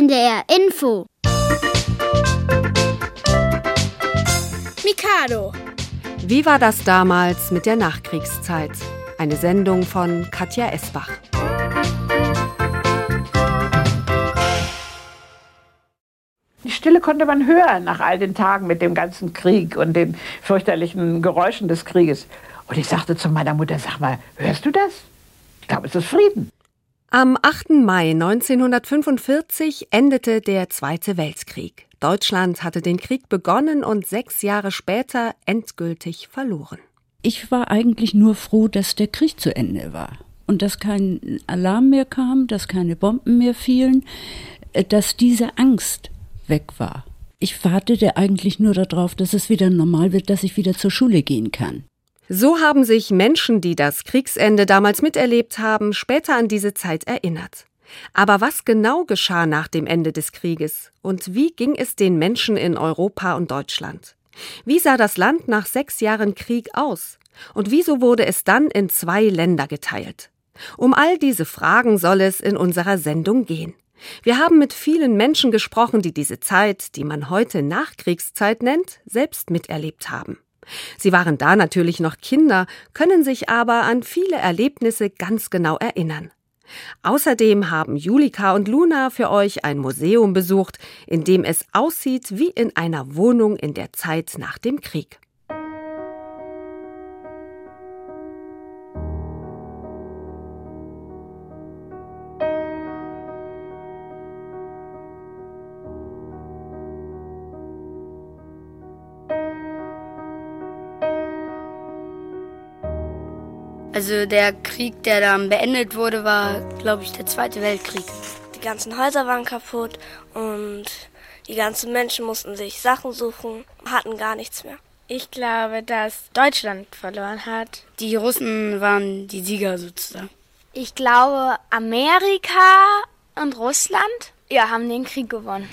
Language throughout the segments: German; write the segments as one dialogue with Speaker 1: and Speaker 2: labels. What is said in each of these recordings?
Speaker 1: NDR Info.
Speaker 2: Mikado.
Speaker 3: Wie war das damals mit der Nachkriegszeit? Eine Sendung von Katja Esbach.
Speaker 4: Die Stille konnte man hören nach all den Tagen mit dem ganzen Krieg und den fürchterlichen Geräuschen des Krieges. Und ich sagte zu meiner Mutter, sag mal, hörst du das? Ich glaube, es ist Frieden.
Speaker 3: Am 8. Mai 1945 endete der Zweite Weltkrieg. Deutschland hatte den Krieg begonnen und sechs Jahre später endgültig verloren.
Speaker 5: Ich war eigentlich nur froh, dass der Krieg zu Ende war und dass kein Alarm mehr kam, dass keine Bomben mehr fielen, äh, dass diese Angst weg war. Ich wartete eigentlich nur darauf, dass es wieder normal wird, dass ich wieder zur Schule gehen kann.
Speaker 3: So haben sich Menschen, die das Kriegsende damals miterlebt haben, später an diese Zeit erinnert. Aber was genau geschah nach dem Ende des Krieges und wie ging es den Menschen in Europa und Deutschland? Wie sah das Land nach sechs Jahren Krieg aus? Und wieso wurde es dann in zwei Länder geteilt? Um all diese Fragen soll es in unserer Sendung gehen. Wir haben mit vielen Menschen gesprochen, die diese Zeit, die man heute Nachkriegszeit nennt, selbst miterlebt haben. Sie waren da natürlich noch Kinder, können sich aber an viele Erlebnisse ganz genau erinnern. Außerdem haben Julika und Luna für euch ein Museum besucht, in dem es aussieht wie in einer Wohnung in der Zeit nach dem Krieg.
Speaker 6: Also der Krieg, der dann beendet wurde, war, glaube ich, der Zweite Weltkrieg.
Speaker 7: Die ganzen Häuser waren kaputt und die ganzen Menschen mussten sich Sachen suchen, hatten gar nichts mehr.
Speaker 8: Ich glaube, dass Deutschland verloren hat.
Speaker 6: Die Russen waren die Sieger sozusagen.
Speaker 8: Ich glaube, Amerika und Russland ja, haben den Krieg gewonnen.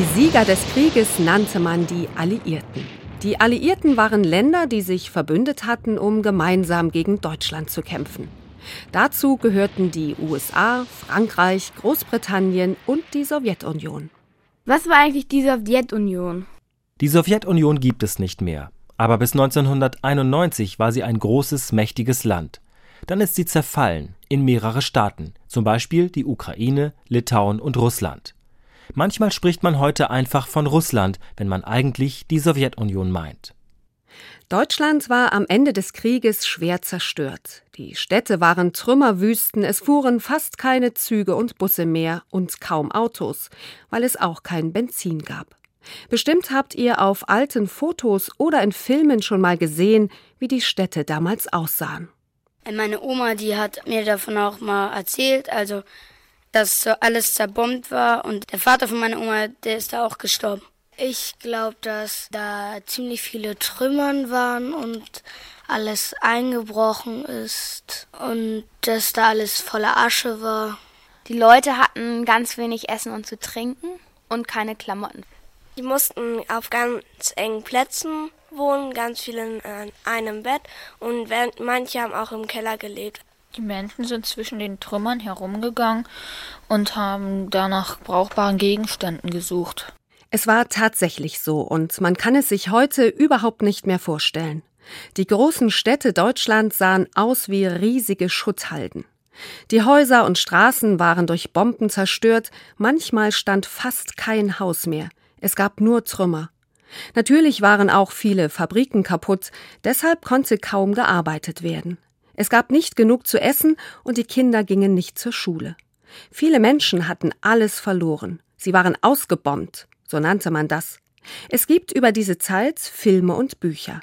Speaker 3: Die Sieger des Krieges nannte man die Alliierten. Die Alliierten waren Länder, die sich verbündet hatten, um gemeinsam gegen Deutschland zu kämpfen. Dazu gehörten die USA, Frankreich, Großbritannien und die Sowjetunion.
Speaker 8: Was war eigentlich die Sowjetunion?
Speaker 9: Die Sowjetunion gibt es nicht mehr. Aber bis 1991 war sie ein großes, mächtiges Land. Dann ist sie zerfallen in mehrere Staaten, zum Beispiel die Ukraine, Litauen und Russland. Manchmal spricht man heute einfach von Russland, wenn man eigentlich die Sowjetunion meint.
Speaker 3: Deutschland war am Ende des Krieges schwer zerstört. Die Städte waren Trümmerwüsten, es fuhren fast keine Züge und Busse mehr und kaum Autos, weil es auch kein Benzin gab. Bestimmt habt ihr auf alten Fotos oder in Filmen schon mal gesehen, wie die Städte damals aussahen.
Speaker 6: Meine Oma, die hat mir davon auch mal erzählt, also dass so alles zerbombt war und der Vater von meiner Oma, der ist da auch gestorben.
Speaker 7: Ich glaube, dass da ziemlich viele Trümmern waren und alles eingebrochen ist und dass da alles voller Asche war.
Speaker 8: Die Leute hatten ganz wenig Essen und zu trinken und keine Klamotten.
Speaker 7: Die mussten auf ganz engen Plätzen wohnen, ganz viele in einem Bett und manche haben auch im Keller gelebt.
Speaker 10: Die Menschen sind zwischen den Trümmern herumgegangen und haben danach brauchbaren Gegenständen gesucht.
Speaker 3: Es war tatsächlich so und man kann es sich heute überhaupt nicht mehr vorstellen. Die großen Städte Deutschlands sahen aus wie riesige Schutthalden. Die Häuser und Straßen waren durch Bomben zerstört, manchmal stand fast kein Haus mehr. Es gab nur Trümmer. Natürlich waren auch viele Fabriken kaputt, deshalb konnte kaum gearbeitet werden. Es gab nicht genug zu essen und die Kinder gingen nicht zur Schule. Viele Menschen hatten alles verloren. Sie waren ausgebombt, so nannte man das. Es gibt über diese Zeit Filme und Bücher.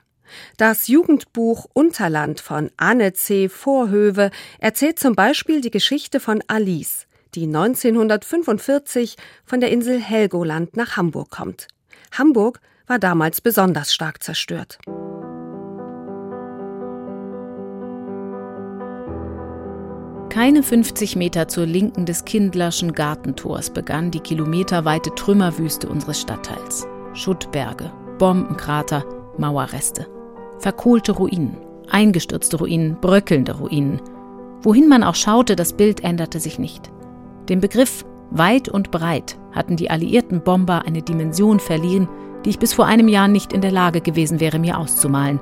Speaker 3: Das Jugendbuch Unterland von Anne C. Vorhöve erzählt zum Beispiel die Geschichte von Alice, die 1945 von der Insel Helgoland nach Hamburg kommt. Hamburg war damals besonders stark zerstört.
Speaker 11: Keine 50 Meter zur Linken des Kindlerschen Gartentors begann die kilometerweite Trümmerwüste unseres Stadtteils. Schuttberge, Bombenkrater, Mauerreste. Verkohlte Ruinen, eingestürzte Ruinen, bröckelnde Ruinen. Wohin man auch schaute, das Bild änderte sich nicht. Dem Begriff weit und breit hatten die alliierten Bomber eine Dimension verliehen, die ich bis vor einem Jahr nicht in der Lage gewesen wäre, mir auszumalen,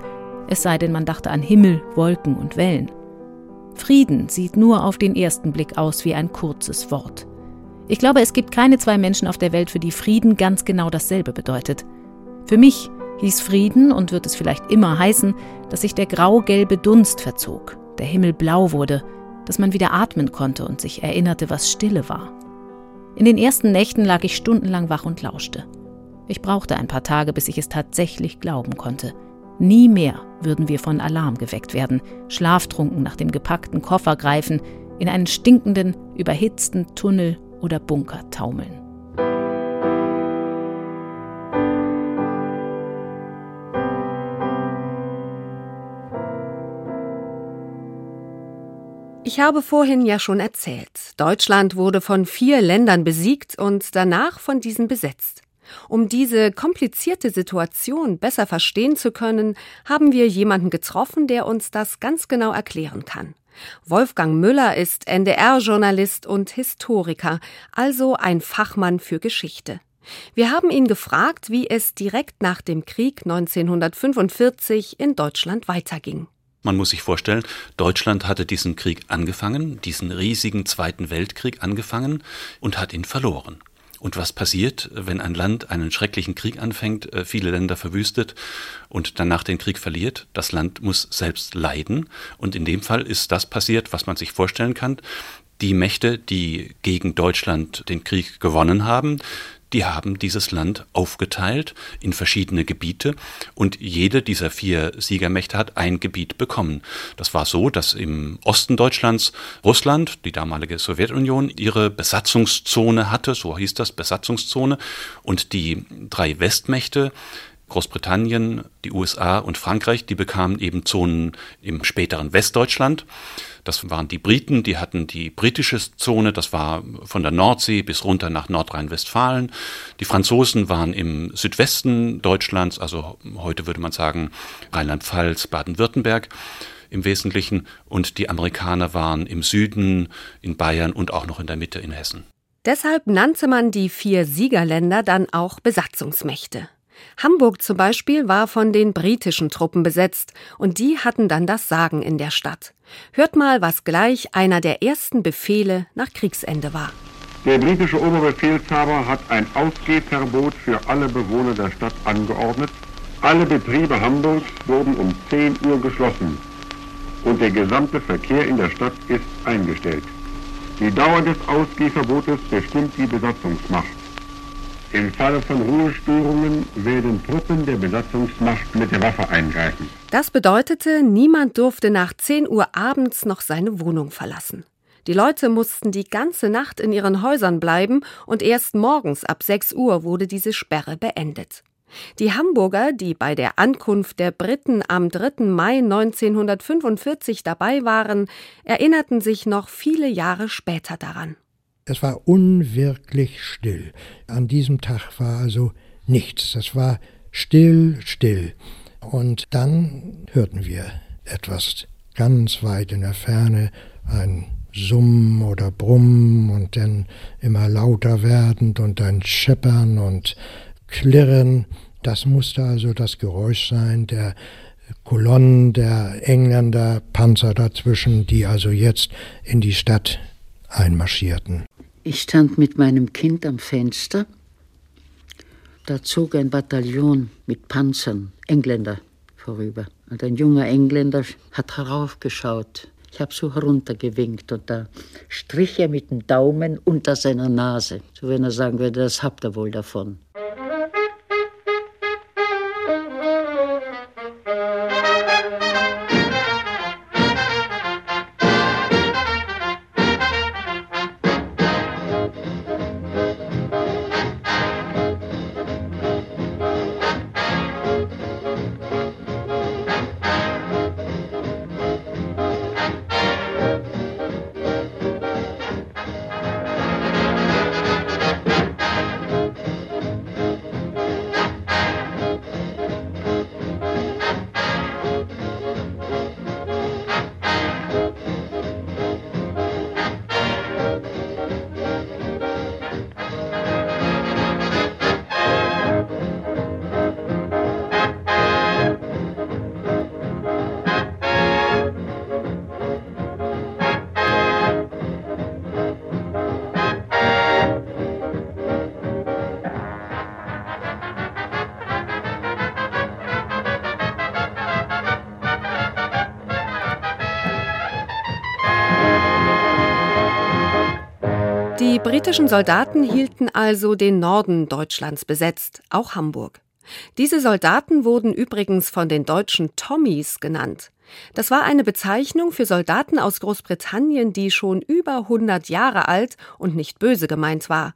Speaker 11: es sei denn, man dachte an Himmel, Wolken und Wellen. Frieden sieht nur auf den ersten Blick aus wie ein kurzes Wort. Ich glaube, es gibt keine zwei Menschen auf der Welt, für die Frieden ganz genau dasselbe bedeutet. Für mich hieß Frieden und wird es vielleicht immer heißen, dass sich der grau-gelbe Dunst verzog, der Himmel blau wurde, dass man wieder atmen konnte und sich erinnerte, was Stille war. In den ersten Nächten lag ich stundenlang wach und lauschte. Ich brauchte ein paar Tage, bis ich es tatsächlich glauben konnte. Nie mehr würden wir von Alarm geweckt werden, schlaftrunken nach dem gepackten Koffer greifen, in einen stinkenden, überhitzten Tunnel oder Bunker taumeln.
Speaker 3: Ich habe vorhin ja schon erzählt, Deutschland wurde von vier Ländern besiegt und danach von diesen besetzt. Um diese komplizierte Situation besser verstehen zu können, haben wir jemanden getroffen, der uns das ganz genau erklären kann. Wolfgang Müller ist NDR-Journalist und Historiker, also ein Fachmann für Geschichte. Wir haben ihn gefragt, wie es direkt nach dem Krieg 1945 in Deutschland weiterging.
Speaker 1: Man muss sich vorstellen, Deutschland hatte diesen Krieg angefangen, diesen riesigen Zweiten Weltkrieg angefangen und hat ihn verloren. Und was passiert, wenn ein Land einen schrecklichen Krieg anfängt, äh, viele Länder verwüstet und danach den Krieg verliert? Das Land muss selbst leiden. Und in dem Fall ist das passiert, was man sich vorstellen kann. Die Mächte, die gegen Deutschland den Krieg gewonnen haben, die haben dieses Land aufgeteilt in verschiedene Gebiete und jede dieser vier Siegermächte hat ein Gebiet bekommen. Das war so, dass im Osten Deutschlands Russland, die damalige Sowjetunion, ihre Besatzungszone hatte, so hieß das, Besatzungszone, und die drei Westmächte, Großbritannien, die USA und Frankreich, die bekamen eben Zonen im späteren Westdeutschland. Das waren die Briten, die hatten die britische Zone, das war von der Nordsee bis runter nach Nordrhein-Westfalen. Die Franzosen waren im Südwesten Deutschlands, also heute würde man sagen Rheinland-Pfalz, Baden-Württemberg im Wesentlichen. Und die Amerikaner waren im Süden, in Bayern und auch noch in der Mitte in Hessen.
Speaker 3: Deshalb nannte man die vier Siegerländer dann auch Besatzungsmächte. Hamburg zum Beispiel war von den britischen Truppen besetzt und die hatten dann das Sagen in der Stadt. Hört mal, was gleich einer der ersten Befehle nach Kriegsende war.
Speaker 2: Der britische Oberbefehlshaber hat ein Ausgehverbot für alle Bewohner der Stadt angeordnet. Alle Betriebe Hamburgs wurden um 10 Uhr geschlossen und der gesamte Verkehr in der Stadt ist eingestellt. Die Dauer des Ausgehverbotes bestimmt die Besatzungsmacht. Im Falle von Ruhestörungen werden Truppen der Besatzungsmacht mit der Waffe eingreifen.
Speaker 3: Das bedeutete, niemand durfte nach 10 Uhr abends noch seine Wohnung verlassen. Die Leute mussten die ganze Nacht in ihren Häusern bleiben und erst morgens ab 6 Uhr wurde diese Sperre beendet. Die Hamburger, die bei der Ankunft der Briten am 3. Mai 1945 dabei waren, erinnerten sich noch viele Jahre später daran.
Speaker 12: Es war unwirklich still. An diesem Tag war also nichts. Es war still, still. Und dann hörten wir etwas ganz weit in der Ferne, ein Summen oder Brummen und dann immer lauter werdend und ein Scheppern und Klirren. Das musste also das Geräusch sein der Kolonnen der Engländer, Panzer dazwischen, die also jetzt in die Stadt einmarschierten.
Speaker 13: Ich stand mit meinem Kind am Fenster. Da zog ein Bataillon mit Panzern, Engländer, vorüber. Und ein junger Engländer hat heraufgeschaut. Ich habe so heruntergewinkt und da strich er mit dem Daumen unter seiner Nase. So wenn er sagen würde, das habt ihr wohl davon.
Speaker 3: Britischen Soldaten hielten also den Norden Deutschlands besetzt, auch Hamburg. Diese Soldaten wurden übrigens von den Deutschen Tommies genannt. Das war eine Bezeichnung für Soldaten aus Großbritannien, die schon über 100 Jahre alt und nicht böse gemeint war.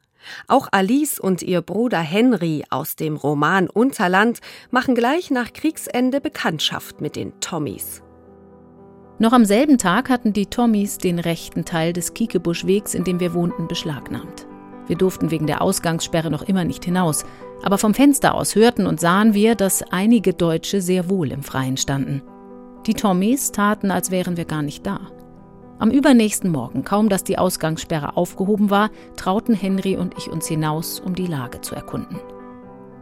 Speaker 3: Auch Alice und ihr Bruder Henry aus dem Roman Unterland machen gleich nach Kriegsende Bekanntschaft mit den Tommies.
Speaker 11: Noch am selben Tag hatten die Tommies den rechten Teil des Kiekebuschwegs, in dem wir wohnten, beschlagnahmt. Wir durften wegen der Ausgangssperre noch immer nicht hinaus, aber vom Fenster aus hörten und sahen wir, dass einige Deutsche sehr wohl im Freien standen. Die Tommies taten, als wären wir gar nicht da. Am übernächsten Morgen, kaum dass die Ausgangssperre aufgehoben war, trauten Henry und ich uns hinaus, um die Lage zu erkunden.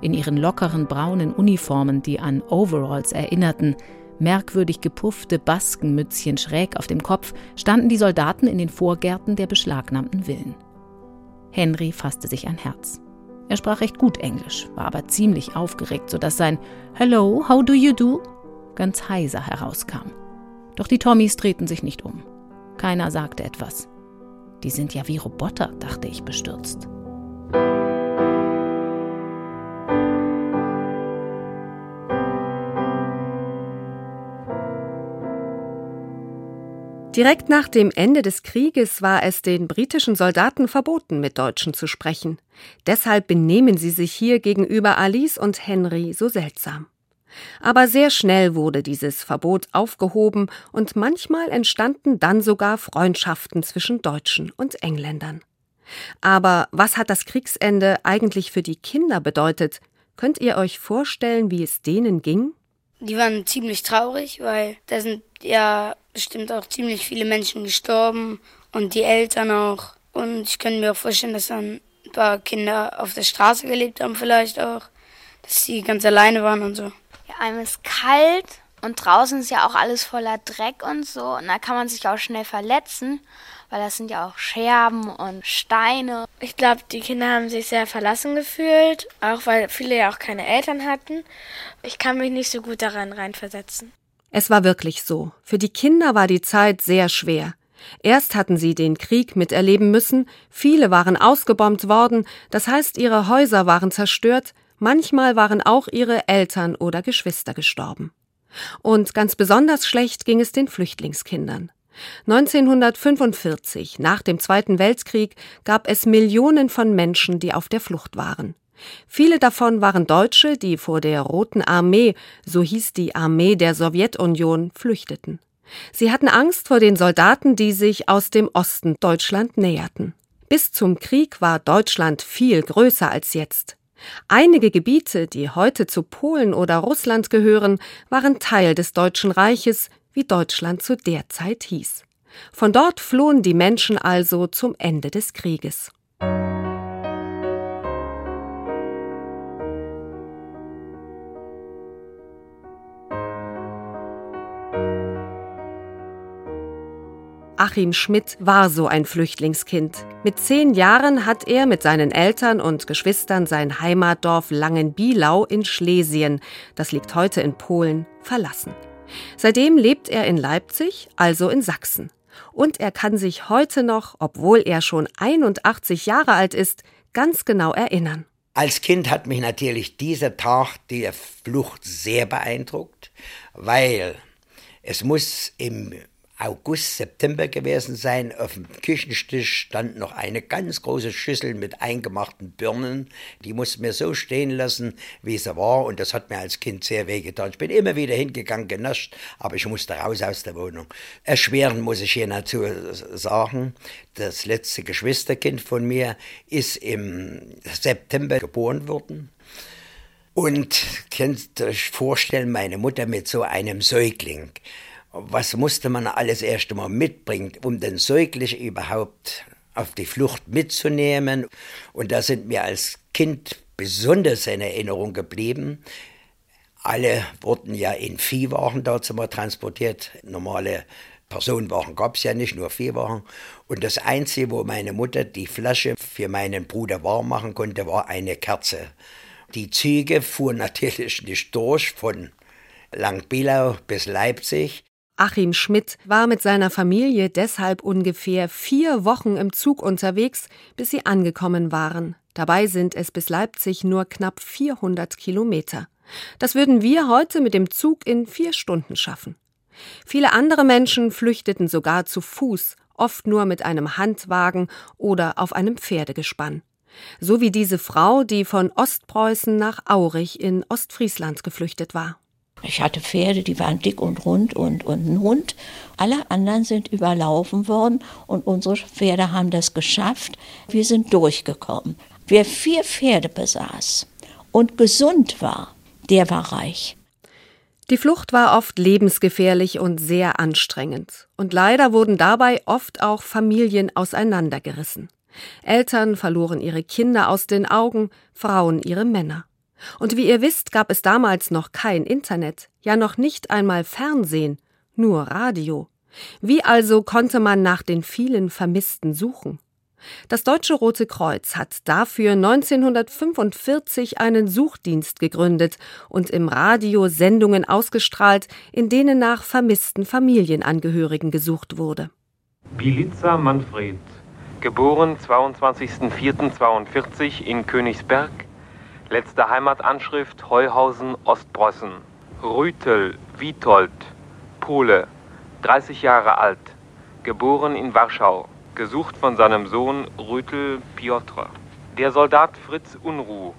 Speaker 11: In ihren lockeren braunen Uniformen, die an Overalls erinnerten, merkwürdig gepuffte Baskenmützchen schräg auf dem Kopf, standen die Soldaten in den Vorgärten der beschlagnahmten Villen. Henry fasste sich ein Herz. Er sprach recht gut Englisch, war aber ziemlich aufgeregt, sodass sein Hello, how do you do ganz heiser herauskam. Doch die Tommys drehten sich nicht um. Keiner sagte etwas. Die sind ja wie Roboter, dachte ich bestürzt.
Speaker 3: Direkt nach dem Ende des Krieges war es den britischen Soldaten verboten, mit Deutschen zu sprechen. Deshalb benehmen sie sich hier gegenüber Alice und Henry so seltsam. Aber sehr schnell wurde dieses Verbot aufgehoben und manchmal entstanden dann sogar Freundschaften zwischen Deutschen und Engländern. Aber was hat das Kriegsende eigentlich für die Kinder bedeutet? Könnt ihr euch vorstellen, wie es denen ging?
Speaker 6: Die waren ziemlich traurig, weil da sind ja bestimmt auch ziemlich viele Menschen gestorben und die Eltern auch. Und ich könnte mir auch vorstellen, dass dann ein paar Kinder auf der Straße gelebt haben, vielleicht auch, dass sie ganz alleine waren und so.
Speaker 8: Ja, einem ist kalt und draußen ist ja auch alles voller Dreck und so. Und da kann man sich auch schnell verletzen weil das sind ja auch Scherben und Steine.
Speaker 7: Ich glaube, die Kinder haben sich sehr verlassen gefühlt, auch weil viele ja auch keine Eltern hatten. Ich kann mich nicht so gut daran reinversetzen.
Speaker 3: Es war wirklich so. Für die Kinder war die Zeit sehr schwer. Erst hatten sie den Krieg miterleben müssen, viele waren ausgebombt worden, das heißt ihre Häuser waren zerstört, manchmal waren auch ihre Eltern oder Geschwister gestorben. Und ganz besonders schlecht ging es den Flüchtlingskindern. 1945, nach dem Zweiten Weltkrieg, gab es Millionen von Menschen, die auf der Flucht waren. Viele davon waren Deutsche, die vor der Roten Armee, so hieß die Armee der Sowjetunion, flüchteten. Sie hatten Angst vor den Soldaten, die sich aus dem Osten Deutschland näherten. Bis zum Krieg war Deutschland viel größer als jetzt. Einige Gebiete, die heute zu Polen oder Russland gehören, waren Teil des Deutschen Reiches, wie Deutschland zu der Zeit hieß. Von dort flohen die Menschen also zum Ende des Krieges. Achim Schmidt war so ein Flüchtlingskind. Mit zehn Jahren hat er mit seinen Eltern und Geschwistern sein Heimatdorf Langenbielau in Schlesien, das liegt heute in Polen, verlassen. Seitdem lebt er in Leipzig, also in Sachsen. Und er kann sich heute noch, obwohl er schon 81 Jahre alt ist, ganz genau erinnern.
Speaker 14: Als Kind hat mich natürlich dieser Tag der Flucht sehr beeindruckt, weil es muss im August, September gewesen sein. Auf dem Küchentisch stand noch eine ganz große Schüssel mit eingemachten Birnen. Die mussten wir so stehen lassen, wie sie war. Und das hat mir als Kind sehr wehgetan. Ich bin immer wieder hingegangen, genascht, aber ich musste raus aus der Wohnung. Erschwerend muss ich hier dazu sagen, das letzte Geschwisterkind von mir ist im September geboren worden. Und könnt euch vorstellen, meine Mutter mit so einem Säugling was musste man alles erst einmal mitbringen, um den Säugling überhaupt auf die Flucht mitzunehmen. Und da sind mir als Kind besonders in Erinnerung geblieben. Alle wurden ja in Viehwagen dazu mal transportiert. Normale Personenwagen gab es ja nicht, nur Viehwagen. Und das Einzige, wo meine Mutter die Flasche für meinen Bruder warm machen konnte, war eine Kerze. Die Züge fuhren natürlich nicht durch von Langbilau bis Leipzig.
Speaker 3: Achim Schmidt war mit seiner Familie deshalb ungefähr vier Wochen im Zug unterwegs, bis sie angekommen waren. Dabei sind es bis Leipzig nur knapp 400 Kilometer. Das würden wir heute mit dem Zug in vier Stunden schaffen. Viele andere Menschen flüchteten sogar zu Fuß, oft nur mit einem Handwagen oder auf einem Pferdegespann. So wie diese Frau, die von Ostpreußen nach Aurich in Ostfriesland geflüchtet war.
Speaker 15: Ich hatte Pferde, die waren dick und rund und, und ein Hund. Alle anderen sind überlaufen worden und unsere Pferde haben das geschafft. Wir sind durchgekommen. Wer vier Pferde besaß und gesund war, der war reich.
Speaker 3: Die Flucht war oft lebensgefährlich und sehr anstrengend. Und leider wurden dabei oft auch Familien auseinandergerissen. Eltern verloren ihre Kinder aus den Augen, Frauen ihre Männer. Und wie ihr wisst, gab es damals noch kein Internet, ja noch nicht einmal Fernsehen, nur Radio. Wie also konnte man nach den vielen Vermissten suchen? Das Deutsche Rote Kreuz hat dafür 1945 einen Suchdienst gegründet und im Radio Sendungen ausgestrahlt, in denen nach vermissten Familienangehörigen gesucht wurde.
Speaker 16: Bilica Manfred, geboren 22.04.42 in Königsberg, Letzte Heimatanschrift Heuhausen, Ostpreußen. Rütel, Witold, Pole, 30 Jahre alt, geboren in Warschau, gesucht von seinem Sohn Rütel Piotr. Der Soldat Fritz Unruh,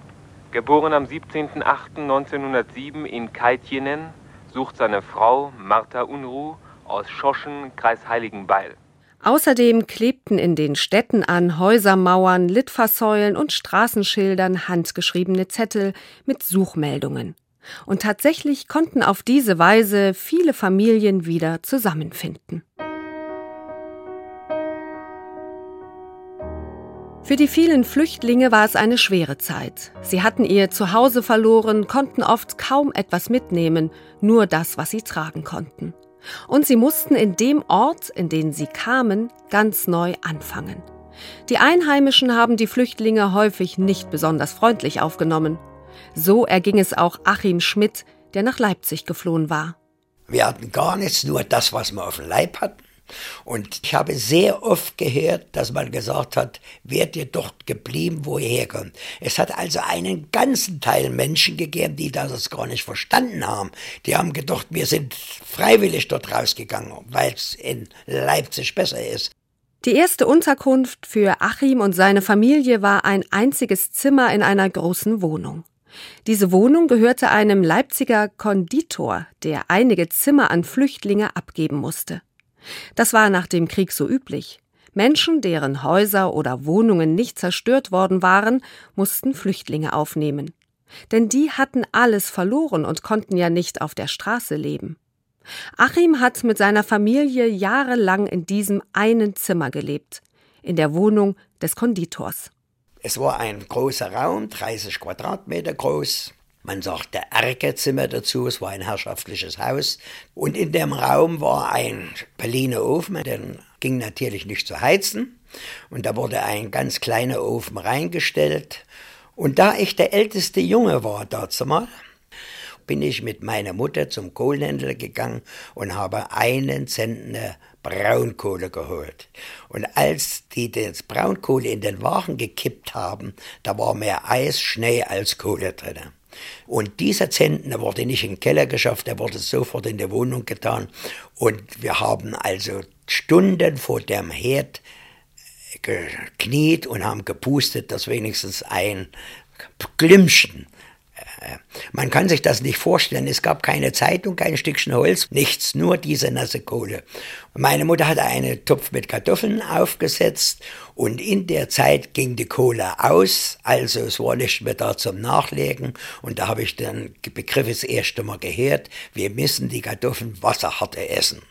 Speaker 16: geboren am 17.08.1907 in Kaitjenen, sucht seine Frau Martha Unruh aus Schoschen, Kreis Heiligenbeil.
Speaker 3: Außerdem klebten in den Städten an Häusermauern, Litfaßsäulen und Straßenschildern handgeschriebene Zettel mit Suchmeldungen. Und tatsächlich konnten auf diese Weise viele Familien wieder zusammenfinden. Für die vielen Flüchtlinge war es eine schwere Zeit. Sie hatten ihr Zuhause verloren, konnten oft kaum etwas mitnehmen, nur das, was sie tragen konnten. Und sie mussten in dem Ort, in den sie kamen, ganz neu anfangen. Die Einheimischen haben die Flüchtlinge häufig nicht besonders freundlich aufgenommen. So erging es auch Achim Schmidt, der nach Leipzig geflohen war.
Speaker 14: Wir hatten gar nichts, nur das, was wir auf dem Leib hatten. Und ich habe sehr oft gehört, dass man gesagt hat, werdet ihr dort geblieben, wo ihr herkommt. Es hat also einen ganzen Teil Menschen gegeben, die das gar nicht verstanden haben. Die haben gedacht, wir sind freiwillig dort rausgegangen, weil es in Leipzig besser ist.
Speaker 3: Die erste Unterkunft für Achim und seine Familie war ein einziges Zimmer in einer großen Wohnung. Diese Wohnung gehörte einem Leipziger Konditor, der einige Zimmer an Flüchtlinge abgeben musste. Das war nach dem Krieg so üblich. Menschen, deren Häuser oder Wohnungen nicht zerstört worden waren, mussten Flüchtlinge aufnehmen. Denn die hatten alles verloren und konnten ja nicht auf der Straße leben. Achim hat mit seiner Familie jahrelang in diesem einen Zimmer gelebt, in der Wohnung des Konditors.
Speaker 14: Es war ein großer Raum, 30 Quadratmeter groß, man sagte Erkezimmer dazu, es war ein herrschaftliches Haus. Und in dem Raum war ein Berliner Ofen, der ging natürlich nicht zu heizen. Und da wurde ein ganz kleiner Ofen reingestellt. Und da ich der älteste Junge war dazu mal, bin ich mit meiner Mutter zum Kohlenhändler gegangen und habe einen Zentner Braunkohle geholt. Und als die das Braunkohle in den Wagen gekippt haben, da war mehr Eis, Schnee als Kohle drin. Und dieser Zentner wurde nicht in den Keller geschafft, er wurde sofort in die Wohnung getan. Und wir haben also Stunden vor dem Herd gekniet und haben gepustet, dass wenigstens ein Glimmchen äh, man kann sich das nicht vorstellen. Es gab keine Zeitung, kein Stückchen Holz, nichts, nur diese nasse Kohle. Meine Mutter hatte einen Topf mit Kartoffeln aufgesetzt und in der Zeit ging die Kohle aus, also es war nicht mehr da zum Nachlegen und da habe ich den Begriff das erste Mal gehört, wir müssen die Kartoffeln wasserharte essen.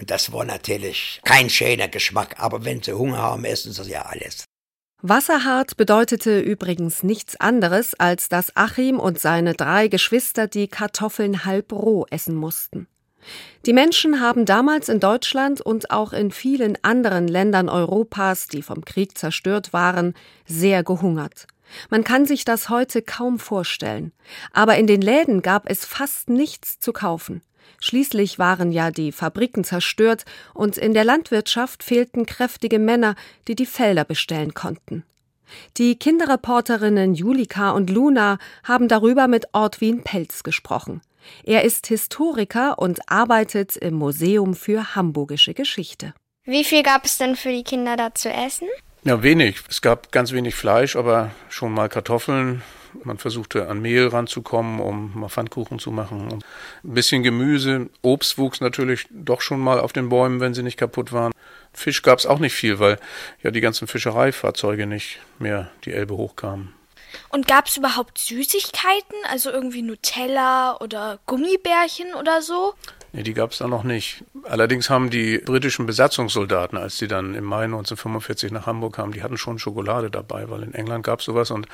Speaker 14: Und das war natürlich kein schöner Geschmack, aber wenn sie Hunger haben, essen sie ja alles.
Speaker 3: Wasserhart bedeutete übrigens nichts anderes, als dass Achim und seine drei Geschwister die Kartoffeln halb roh essen mussten. Die Menschen haben damals in Deutschland und auch in vielen anderen Ländern Europas, die vom Krieg zerstört waren, sehr gehungert. Man kann sich das heute kaum vorstellen. Aber in den Läden gab es fast nichts zu kaufen. Schließlich waren ja die Fabriken zerstört und in der Landwirtschaft fehlten kräftige Männer, die die Felder bestellen konnten. Die Kinderreporterinnen Julika und Luna haben darüber mit Ortwin Pelz gesprochen. Er ist Historiker und arbeitet im Museum für Hamburgische Geschichte.
Speaker 17: Wie viel gab es denn für die Kinder da zu essen?
Speaker 18: Ja, wenig. Es gab ganz wenig Fleisch, aber schon mal Kartoffeln, man versuchte an Mehl ranzukommen, um mal Pfannkuchen zu machen. Und ein bisschen Gemüse. Obst wuchs natürlich doch schon mal auf den Bäumen, wenn sie nicht kaputt waren. Fisch gab es auch nicht viel, weil ja die ganzen Fischereifahrzeuge nicht mehr die Elbe hochkamen.
Speaker 17: Und gab es überhaupt Süßigkeiten, also irgendwie Nutella oder Gummibärchen oder so?
Speaker 18: Nee, die gab es da noch nicht. Allerdings haben die britischen Besatzungssoldaten, als die dann im Mai 1945 nach Hamburg kamen, die hatten schon Schokolade dabei, weil in England gab es sowas und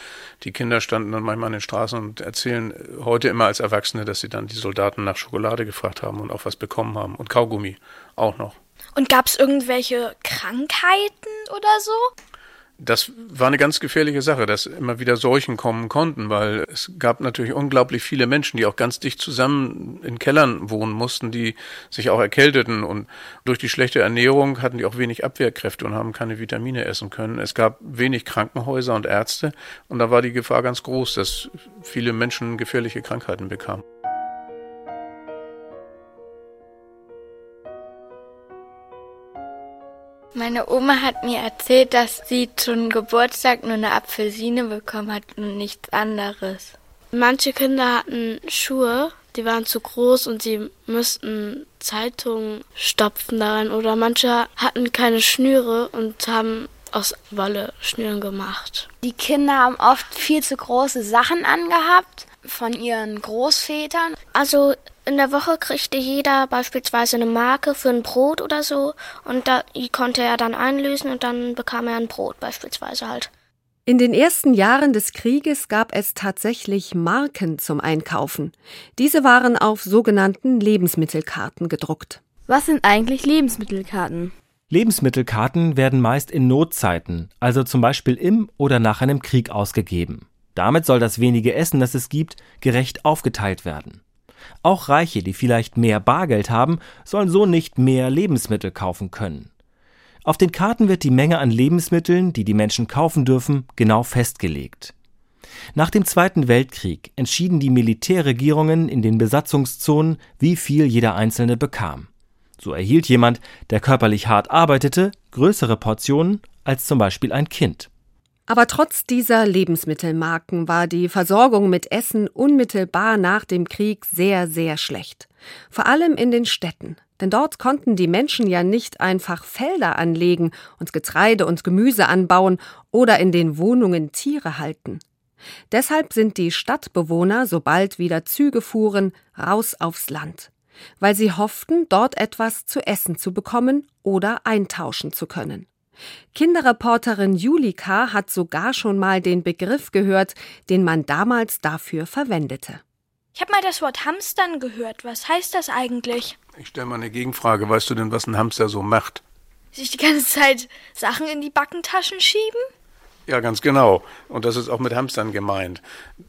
Speaker 18: die Kinder standen dann manchmal an den Straßen und erzählen heute immer als Erwachsene, dass sie dann die Soldaten nach Schokolade gefragt haben und auch was bekommen haben und Kaugummi auch noch.
Speaker 17: Und gab es irgendwelche Krankheiten oder so?
Speaker 18: Das war eine ganz gefährliche Sache, dass immer wieder Seuchen kommen konnten, weil es gab natürlich unglaublich viele Menschen, die auch ganz dicht zusammen in Kellern wohnen mussten, die sich auch erkälteten und durch die schlechte Ernährung hatten die auch wenig Abwehrkräfte und haben keine Vitamine essen können. Es gab wenig Krankenhäuser und Ärzte und da war die Gefahr ganz groß, dass viele Menschen gefährliche Krankheiten bekamen.
Speaker 7: Meine Oma hat mir erzählt, dass sie zum Geburtstag nur eine Apfelsine bekommen hat und nichts anderes. Manche Kinder hatten Schuhe, die waren zu groß und sie müssten Zeitungen stopfen daran. Oder manche hatten keine Schnüre und haben aus Wolle Schnüren gemacht.
Speaker 8: Die Kinder haben oft viel zu große Sachen angehabt von ihren Großvätern.
Speaker 17: Also in der Woche kriegte jeder beispielsweise eine Marke für ein Brot oder so und da, die konnte er dann einlösen und dann bekam er ein Brot beispielsweise halt.
Speaker 3: In den ersten Jahren des Krieges gab es tatsächlich Marken zum Einkaufen. Diese waren auf sogenannten Lebensmittelkarten gedruckt.
Speaker 19: Was sind eigentlich Lebensmittelkarten?
Speaker 9: Lebensmittelkarten werden meist in Notzeiten, also zum Beispiel im oder nach einem Krieg ausgegeben. Damit soll das wenige Essen, das es gibt, gerecht aufgeteilt werden. Auch Reiche, die vielleicht mehr Bargeld haben, sollen so nicht mehr Lebensmittel kaufen können. Auf den Karten wird die Menge an Lebensmitteln, die die Menschen kaufen dürfen, genau festgelegt. Nach dem Zweiten Weltkrieg entschieden die Militärregierungen in den Besatzungszonen, wie viel jeder Einzelne bekam. So erhielt jemand, der körperlich hart arbeitete, größere Portionen als zum Beispiel ein Kind.
Speaker 3: Aber trotz dieser Lebensmittelmarken war die Versorgung mit Essen unmittelbar nach dem Krieg sehr, sehr schlecht. Vor allem in den Städten. Denn dort konnten die Menschen ja nicht einfach Felder anlegen und Getreide und Gemüse anbauen oder in den Wohnungen Tiere halten. Deshalb sind die Stadtbewohner, sobald wieder Züge fuhren, raus aufs Land, weil sie hofften, dort etwas zu essen zu bekommen oder eintauschen zu können. Kinderreporterin Julika hat sogar schon mal den Begriff gehört, den man damals dafür verwendete.
Speaker 17: Ich habe mal das Wort Hamstern gehört. Was heißt das eigentlich?
Speaker 18: Ich stelle mal eine Gegenfrage. Weißt du denn, was ein Hamster so macht?
Speaker 17: Sich die ganze Zeit Sachen in die Backentaschen schieben?
Speaker 18: Ja, ganz genau. Und das ist auch mit Hamstern gemeint.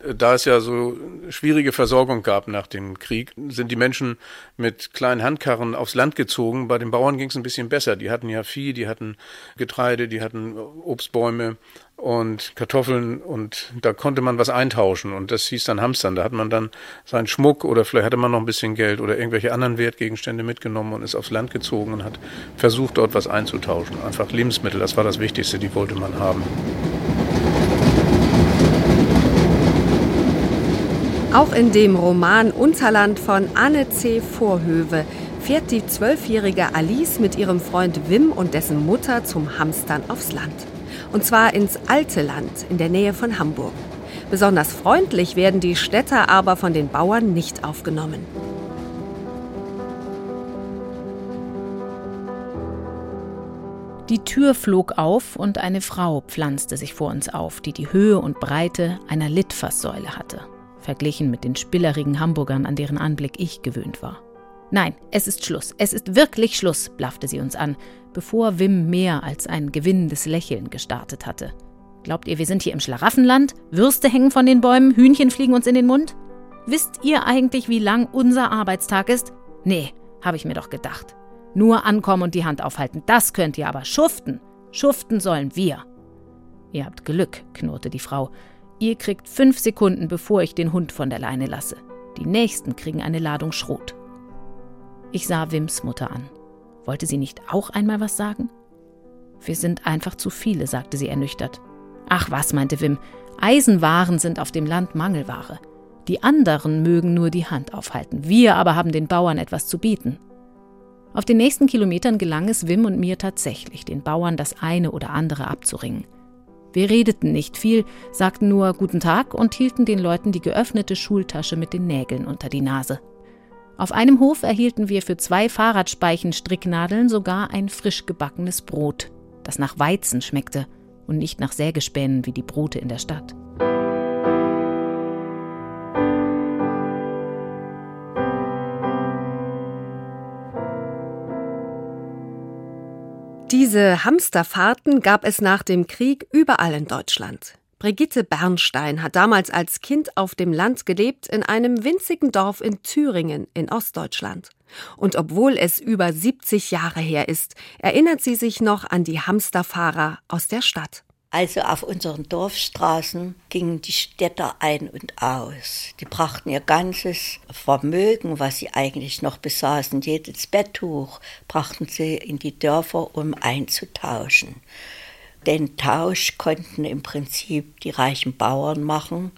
Speaker 18: Da es ja so schwierige Versorgung gab nach dem Krieg, sind die Menschen mit kleinen Handkarren aufs Land gezogen. Bei den Bauern ging es ein bisschen besser. Die hatten ja Vieh, die hatten Getreide, die hatten Obstbäume und Kartoffeln und da konnte man was eintauschen und das hieß dann Hamstern. Da hat man dann seinen Schmuck oder vielleicht hatte man noch ein bisschen Geld oder irgendwelche anderen Wertgegenstände mitgenommen und ist aufs Land gezogen und hat versucht, dort was einzutauschen. Einfach Lebensmittel, das war das Wichtigste, die wollte man haben.
Speaker 3: Auch in dem Roman Unterland von Anne C. Vorhöve fährt die zwölfjährige Alice mit ihrem Freund Wim und dessen Mutter zum Hamstern aufs Land. Und zwar ins alte Land in der Nähe von Hamburg. Besonders freundlich werden die Städter aber von den Bauern nicht aufgenommen.
Speaker 11: Die Tür flog auf und eine Frau pflanzte sich vor uns auf, die die Höhe und Breite einer Litfaßsäule hatte, verglichen mit den spillerigen Hamburgern, an deren Anblick ich gewöhnt war. Nein, es ist Schluss, es ist wirklich Schluss, blaffte sie uns an, bevor Wim mehr als ein gewinnendes Lächeln gestartet hatte. Glaubt ihr, wir sind hier im Schlaraffenland? Würste hängen von den Bäumen, Hühnchen fliegen uns in den Mund? Wisst ihr eigentlich, wie lang unser Arbeitstag ist? Nee, habe ich mir doch gedacht. Nur ankommen und die Hand aufhalten, das könnt ihr aber schuften. Schuften sollen wir. Ihr habt Glück, knurrte die Frau. Ihr kriegt fünf Sekunden, bevor ich den Hund von der Leine lasse. Die nächsten kriegen eine Ladung Schrot. Ich sah Wims Mutter an. Wollte sie nicht auch einmal was sagen? Wir sind einfach zu viele, sagte sie ernüchtert. Ach was, meinte Wim, Eisenwaren sind auf dem Land Mangelware. Die anderen mögen nur die Hand aufhalten, wir aber haben den Bauern etwas zu bieten. Auf den nächsten Kilometern gelang es Wim und mir tatsächlich, den Bauern das eine oder andere abzuringen. Wir redeten nicht viel, sagten nur Guten Tag und hielten den Leuten die geöffnete Schultasche mit den Nägeln unter die Nase. Auf einem Hof erhielten wir für zwei Fahrradspeichen Stricknadeln sogar ein frisch gebackenes Brot, das nach Weizen schmeckte und nicht nach Sägespänen wie die Brote in der Stadt.
Speaker 3: Diese Hamsterfahrten gab es nach dem Krieg überall in Deutschland. Brigitte Bernstein hat damals als Kind auf dem Land gelebt, in einem winzigen Dorf in Thüringen in Ostdeutschland. Und obwohl es über 70 Jahre her ist, erinnert sie sich noch an die Hamsterfahrer aus der Stadt.
Speaker 20: Also auf unseren Dorfstraßen gingen die Städter ein und aus. Die brachten ihr ganzes Vermögen, was sie eigentlich noch besaßen, jedes Betttuch, brachten sie in die Dörfer, um einzutauschen. Den Tausch konnten im Prinzip die reichen Bauern machen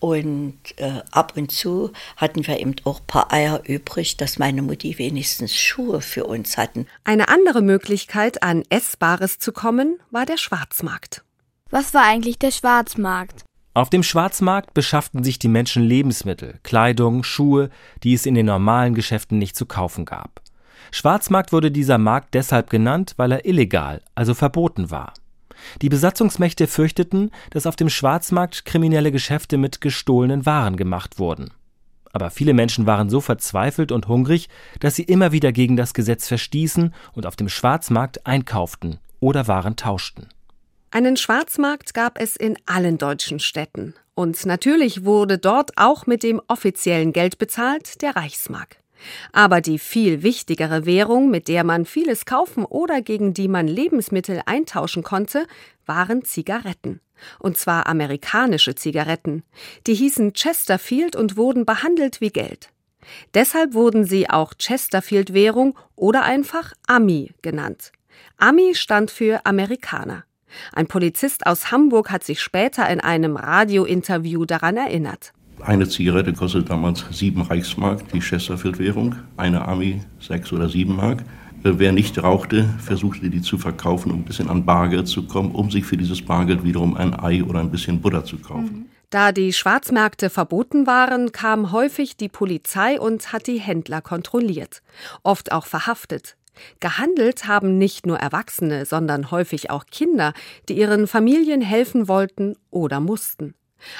Speaker 20: und äh, ab und zu hatten wir eben auch ein paar Eier übrig, dass meine Mutti wenigstens Schuhe für uns hatten.
Speaker 3: Eine andere Möglichkeit, an Essbares zu kommen, war der Schwarzmarkt.
Speaker 19: Was war eigentlich der Schwarzmarkt?
Speaker 9: Auf dem Schwarzmarkt beschafften sich die Menschen Lebensmittel, Kleidung, Schuhe, die es in den normalen Geschäften nicht zu kaufen gab. Schwarzmarkt wurde dieser Markt deshalb genannt, weil er illegal, also verboten war. Die Besatzungsmächte fürchteten, dass auf dem Schwarzmarkt kriminelle Geschäfte mit gestohlenen Waren gemacht wurden. Aber viele Menschen waren so verzweifelt und hungrig, dass sie immer wieder gegen das Gesetz verstießen und auf dem Schwarzmarkt einkauften oder Waren tauschten.
Speaker 3: Einen Schwarzmarkt gab es in allen deutschen Städten. Und natürlich wurde dort auch mit dem offiziellen Geld bezahlt, der Reichsmark. Aber die viel wichtigere Währung, mit der man vieles kaufen oder gegen die man Lebensmittel eintauschen konnte, waren Zigaretten. Und zwar amerikanische Zigaretten. Die hießen Chesterfield und wurden behandelt wie Geld. Deshalb wurden sie auch Chesterfield-Währung oder einfach Ami genannt. Ami stand für Amerikaner. Ein Polizist aus Hamburg hat sich später in einem Radiointerview daran erinnert.
Speaker 21: Eine Zigarette kostet damals sieben Reichsmark, die Chesterfield-Währung, eine Ami sechs oder sieben Mark. Äh, wer nicht rauchte, versuchte die zu verkaufen, um ein bisschen an Bargeld zu kommen, um sich für dieses Bargeld wiederum ein Ei oder ein bisschen Butter zu kaufen.
Speaker 3: Da die Schwarzmärkte verboten waren, kam häufig die Polizei und hat die Händler kontrolliert, oft auch verhaftet. Gehandelt haben nicht nur Erwachsene, sondern häufig auch Kinder, die ihren Familien helfen wollten oder mussten.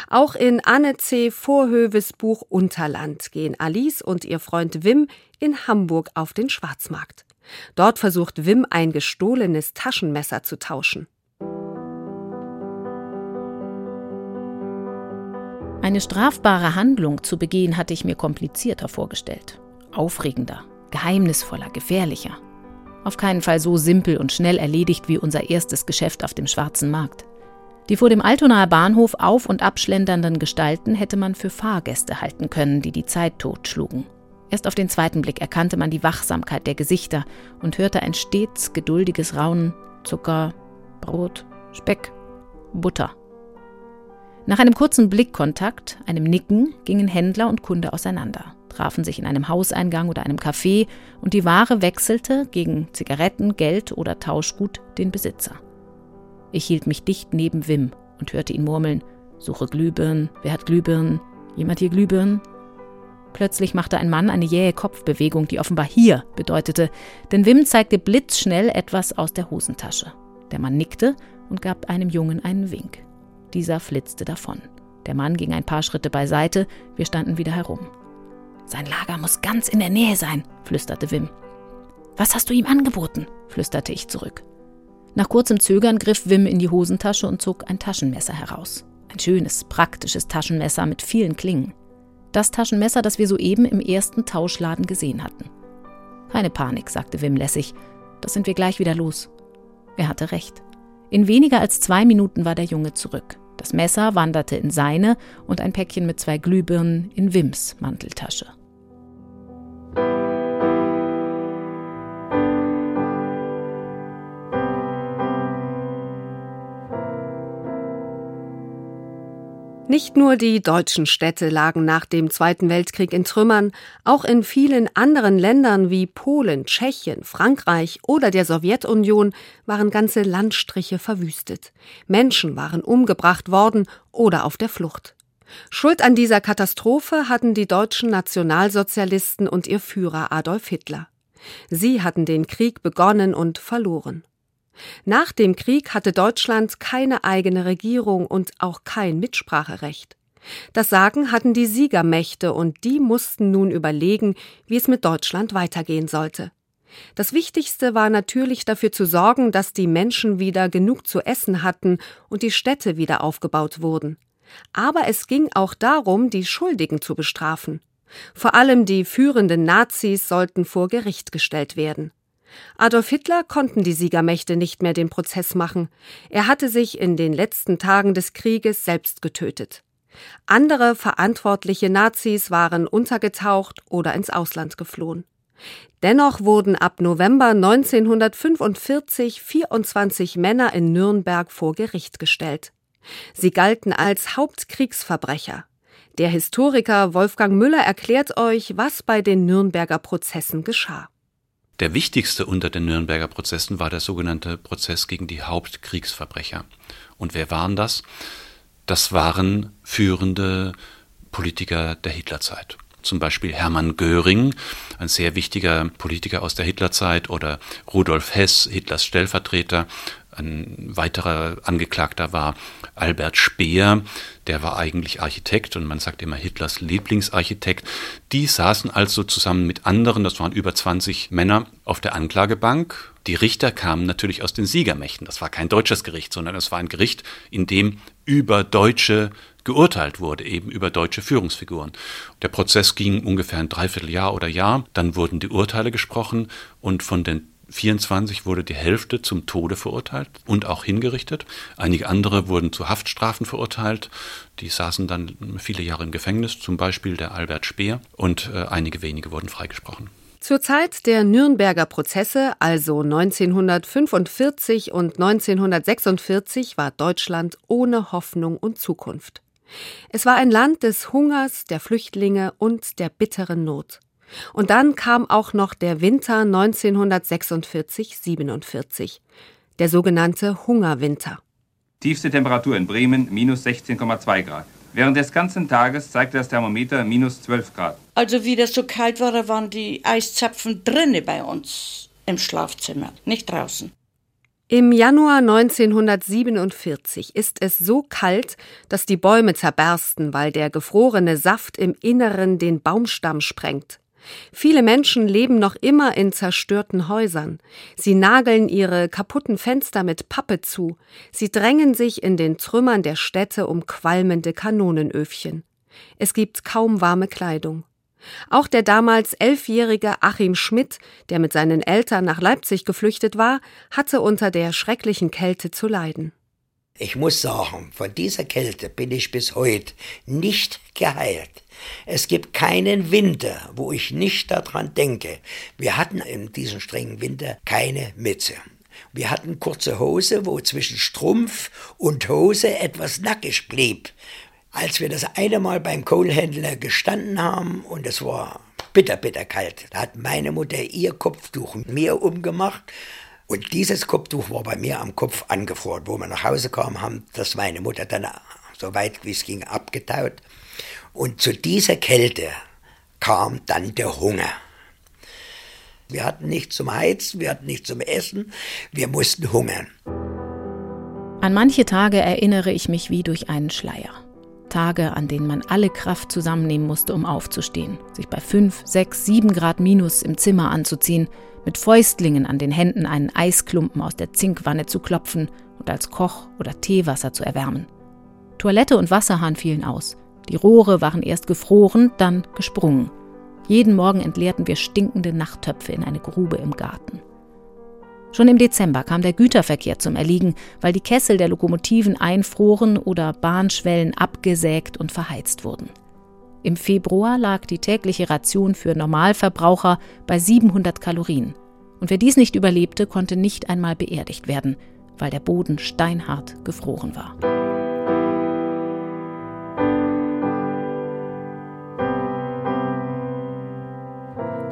Speaker 3: Auch in Anne C. Vorhöves Buch Unterland gehen Alice und ihr Freund Wim in Hamburg auf den Schwarzmarkt. Dort versucht Wim ein gestohlenes Taschenmesser zu tauschen.
Speaker 11: Eine strafbare Handlung zu begehen hatte ich mir komplizierter vorgestellt. Aufregender, geheimnisvoller, gefährlicher. Auf keinen Fall so simpel und schnell erledigt wie unser erstes Geschäft auf dem schwarzen Markt. Die vor dem Altonaer Bahnhof auf- und abschlendernden Gestalten hätte man für Fahrgäste halten können, die die Zeit totschlugen. Erst auf den zweiten Blick erkannte man die Wachsamkeit der Gesichter und hörte ein stets geduldiges Raunen Zucker, Brot, Speck, Butter. Nach einem kurzen Blickkontakt, einem Nicken, gingen Händler und Kunde auseinander, trafen sich in einem Hauseingang oder einem Café und die Ware wechselte gegen Zigaretten, Geld oder Tauschgut den Besitzer. Ich hielt mich dicht neben Wim und hörte ihn murmeln: Suche Glühbirnen, wer hat Glühbirnen? Jemand hier Glühbirnen? Plötzlich machte ein Mann eine jähe Kopfbewegung, die offenbar hier bedeutete, denn Wim zeigte blitzschnell etwas aus der Hosentasche. Der Mann nickte und gab einem Jungen einen Wink. Dieser flitzte davon. Der Mann ging ein paar Schritte beiseite, wir standen wieder herum. Sein Lager muss ganz in der Nähe sein, flüsterte Wim. Was hast du ihm angeboten? flüsterte ich zurück. Nach kurzem Zögern griff Wim in die Hosentasche und zog ein Taschenmesser heraus. Ein schönes, praktisches Taschenmesser mit vielen Klingen. Das Taschenmesser, das wir soeben im ersten Tauschladen gesehen hatten. Keine Panik, sagte Wim lässig. Das sind wir gleich wieder los. Er hatte recht. In weniger als zwei Minuten war der Junge zurück. Das Messer wanderte in seine und ein Päckchen mit zwei Glühbirnen in Wims Manteltasche.
Speaker 3: Nicht nur die deutschen Städte lagen nach dem Zweiten Weltkrieg in Trümmern, auch in vielen anderen Ländern wie Polen, Tschechien, Frankreich oder der Sowjetunion waren ganze Landstriche verwüstet. Menschen waren umgebracht worden oder auf der Flucht. Schuld an dieser Katastrophe hatten die deutschen Nationalsozialisten und ihr Führer Adolf Hitler. Sie hatten den Krieg begonnen und verloren. Nach dem Krieg hatte Deutschland keine eigene Regierung und auch kein Mitspracherecht. Das Sagen hatten die Siegermächte und die mussten nun überlegen, wie es mit Deutschland weitergehen sollte. Das Wichtigste war natürlich dafür zu sorgen, dass die Menschen wieder genug zu essen hatten und die Städte wieder aufgebaut wurden. Aber es ging auch darum, die Schuldigen zu bestrafen. Vor allem die führenden Nazis sollten vor Gericht gestellt werden. Adolf Hitler konnten die Siegermächte nicht mehr den Prozess machen. Er hatte sich in den letzten Tagen des Krieges selbst getötet. Andere verantwortliche Nazis waren untergetaucht oder ins Ausland geflohen. Dennoch wurden ab November 1945 24 Männer in Nürnberg vor Gericht gestellt. Sie galten als Hauptkriegsverbrecher. Der Historiker Wolfgang Müller erklärt euch, was bei den Nürnberger Prozessen geschah.
Speaker 1: Der wichtigste unter den Nürnberger Prozessen war der sogenannte Prozess gegen die Hauptkriegsverbrecher. Und wer waren das? Das waren führende Politiker der Hitlerzeit. Zum Beispiel Hermann Göring, ein sehr wichtiger Politiker aus der Hitlerzeit, oder Rudolf Hess, Hitlers Stellvertreter, ein weiterer Angeklagter war Albert Speer, der war eigentlich Architekt und man sagt immer Hitlers Lieblingsarchitekt. Die saßen also zusammen mit anderen, das waren über 20 Männer, auf der Anklagebank. Die Richter kamen natürlich aus den Siegermächten. Das war kein deutsches Gericht, sondern es war ein Gericht, in dem über Deutsche geurteilt wurde, eben über deutsche Führungsfiguren. Der Prozess ging ungefähr ein Dreivierteljahr oder Jahr. Dann wurden die Urteile gesprochen und von den 24 wurde die Hälfte zum Tode verurteilt und auch hingerichtet. Einige andere wurden zu Haftstrafen verurteilt. Die saßen dann viele Jahre im Gefängnis, zum Beispiel der Albert Speer, und äh, einige wenige wurden freigesprochen.
Speaker 3: Zur Zeit der Nürnberger Prozesse, also 1945 und 1946, war Deutschland ohne Hoffnung und Zukunft. Es war ein Land des Hungers, der Flüchtlinge und der bitteren Not. Und dann kam auch noch der Winter 1946-47, der sogenannte Hungerwinter.
Speaker 22: Tiefste Temperatur in Bremen minus 16,2 Grad. Während des ganzen Tages zeigte das Thermometer minus 12 Grad.
Speaker 23: Also wie das so kalt war, waren die Eiszapfen drinnen bei uns im Schlafzimmer, nicht draußen.
Speaker 3: Im Januar 1947 ist es so kalt, dass die Bäume zerbersten, weil der gefrorene Saft im Inneren den Baumstamm sprengt. Viele Menschen leben noch immer in zerstörten Häusern. Sie nageln ihre kaputten Fenster mit Pappe zu. Sie drängen sich in den Trümmern der Städte um qualmende Kanonenöfchen. Es gibt kaum warme Kleidung. Auch der damals elfjährige Achim Schmidt, der mit seinen Eltern nach Leipzig geflüchtet war, hatte unter der schrecklichen Kälte zu leiden.
Speaker 14: Ich muss sagen, von dieser Kälte bin ich bis heute nicht geheilt. Es gibt keinen Winter, wo ich nicht daran denke. Wir hatten in diesem strengen Winter keine Mütze. Wir hatten kurze Hose, wo zwischen Strumpf und Hose etwas nackig blieb. Als wir das eine Mal beim Kohlhändler gestanden haben und es war bitter, bitter kalt, da hat meine Mutter ihr Kopftuch mir umgemacht und dieses Kopftuch war bei mir am Kopf angefroren. Wo wir nach Hause kamen, haben das meine Mutter dann so weit wie es ging abgetaut. Und zu dieser Kälte kam dann der Hunger. Wir hatten nichts zum Heizen, wir hatten nichts zum Essen, wir mussten hungern.
Speaker 11: An manche Tage erinnere ich mich wie durch einen Schleier. Tage, an denen man alle Kraft zusammennehmen musste, um aufzustehen, sich bei 5, 6, 7 Grad minus im Zimmer anzuziehen, mit Fäustlingen an den Händen einen Eisklumpen aus der Zinkwanne zu klopfen und als Koch- oder Teewasser zu erwärmen. Toilette und Wasserhahn fielen aus. Die Rohre waren erst gefroren, dann gesprungen. Jeden Morgen entleerten wir stinkende Nachttöpfe in eine Grube im Garten. Schon im Dezember kam der Güterverkehr zum Erliegen, weil die Kessel der Lokomotiven einfroren oder Bahnschwellen abgesägt und verheizt wurden. Im Februar lag die tägliche Ration für Normalverbraucher bei 700 Kalorien. Und wer dies nicht überlebte, konnte nicht einmal beerdigt werden, weil der Boden steinhart gefroren war.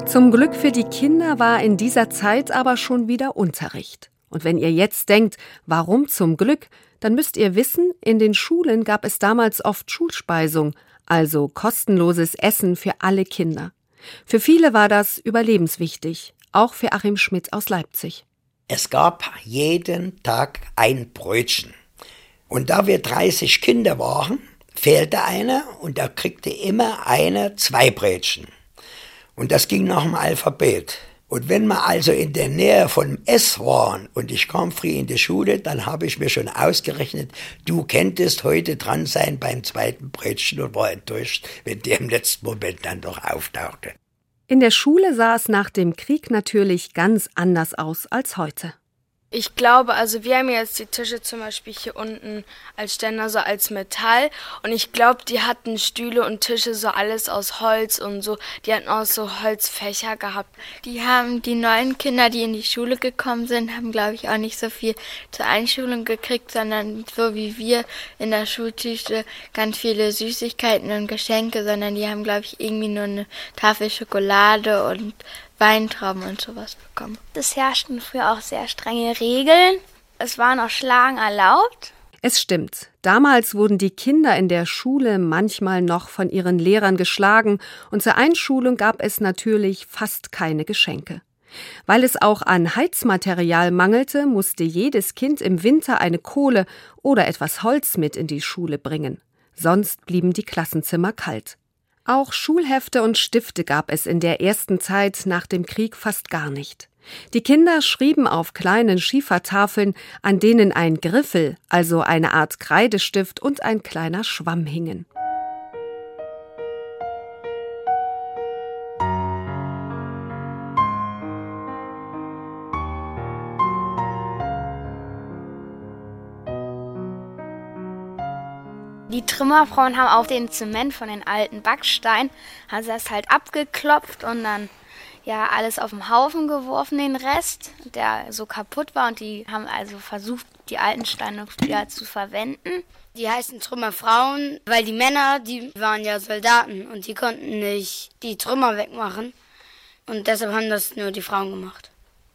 Speaker 3: Zum Glück für die Kinder war in dieser Zeit aber schon wieder Unterricht. Und wenn ihr jetzt denkt, warum zum Glück, dann müsst ihr wissen, in den Schulen gab es damals oft Schulspeisung, also kostenloses Essen für alle Kinder. Für viele war das überlebenswichtig, auch für Achim Schmidt aus Leipzig.
Speaker 14: Es gab jeden Tag ein Brötchen. Und da wir 30 Kinder waren, fehlte einer und da kriegte immer einer zwei Brötchen. Und das ging nach dem Alphabet. Und wenn wir also in der Nähe von S waren und ich kam früh in die Schule, dann habe ich mir schon ausgerechnet, du könntest heute dran sein beim zweiten Brötchen und war enttäuscht, wenn der im letzten Moment dann doch auftauchte.
Speaker 3: In der Schule sah es nach dem Krieg natürlich ganz anders aus als heute.
Speaker 7: Ich glaube, also wir haben jetzt die Tische zum Beispiel hier unten als Ständer so als Metall und ich glaube, die hatten Stühle und Tische so alles aus Holz und so. Die hatten auch so Holzfächer gehabt.
Speaker 8: Die haben die neuen Kinder, die in die Schule gekommen sind, haben glaube ich auch nicht so viel zur Einschulung gekriegt, sondern so wie wir in der Schultüte ganz viele Süßigkeiten und Geschenke, sondern die haben glaube ich irgendwie nur eine Tafel Schokolade und Weintrauben und sowas bekommen. Es herrschten früher auch sehr strenge Regeln. Es war noch Schlagen erlaubt.
Speaker 3: Es stimmt. Damals wurden die Kinder in der Schule manchmal noch von ihren Lehrern geschlagen und zur Einschulung gab es natürlich fast keine Geschenke. Weil es auch an Heizmaterial mangelte, musste jedes Kind im Winter eine Kohle oder etwas Holz mit in die Schule bringen. Sonst blieben die Klassenzimmer kalt. Auch Schulhefte und Stifte gab es in der ersten Zeit nach dem Krieg fast gar nicht. Die Kinder schrieben auf kleinen Schiefertafeln, an denen ein Griffel, also eine Art Kreidestift und ein kleiner Schwamm hingen.
Speaker 8: Die Trümmerfrauen haben auf den Zement von den alten Backsteinen, haben sie das halt abgeklopft und dann ja alles auf den Haufen geworfen, den Rest, der so kaputt war. Und die haben also versucht, die alten Steine wieder zu verwenden.
Speaker 6: Die heißen Trümmerfrauen, weil die Männer, die waren ja Soldaten und die konnten nicht die Trümmer wegmachen. Und deshalb haben das nur die Frauen gemacht.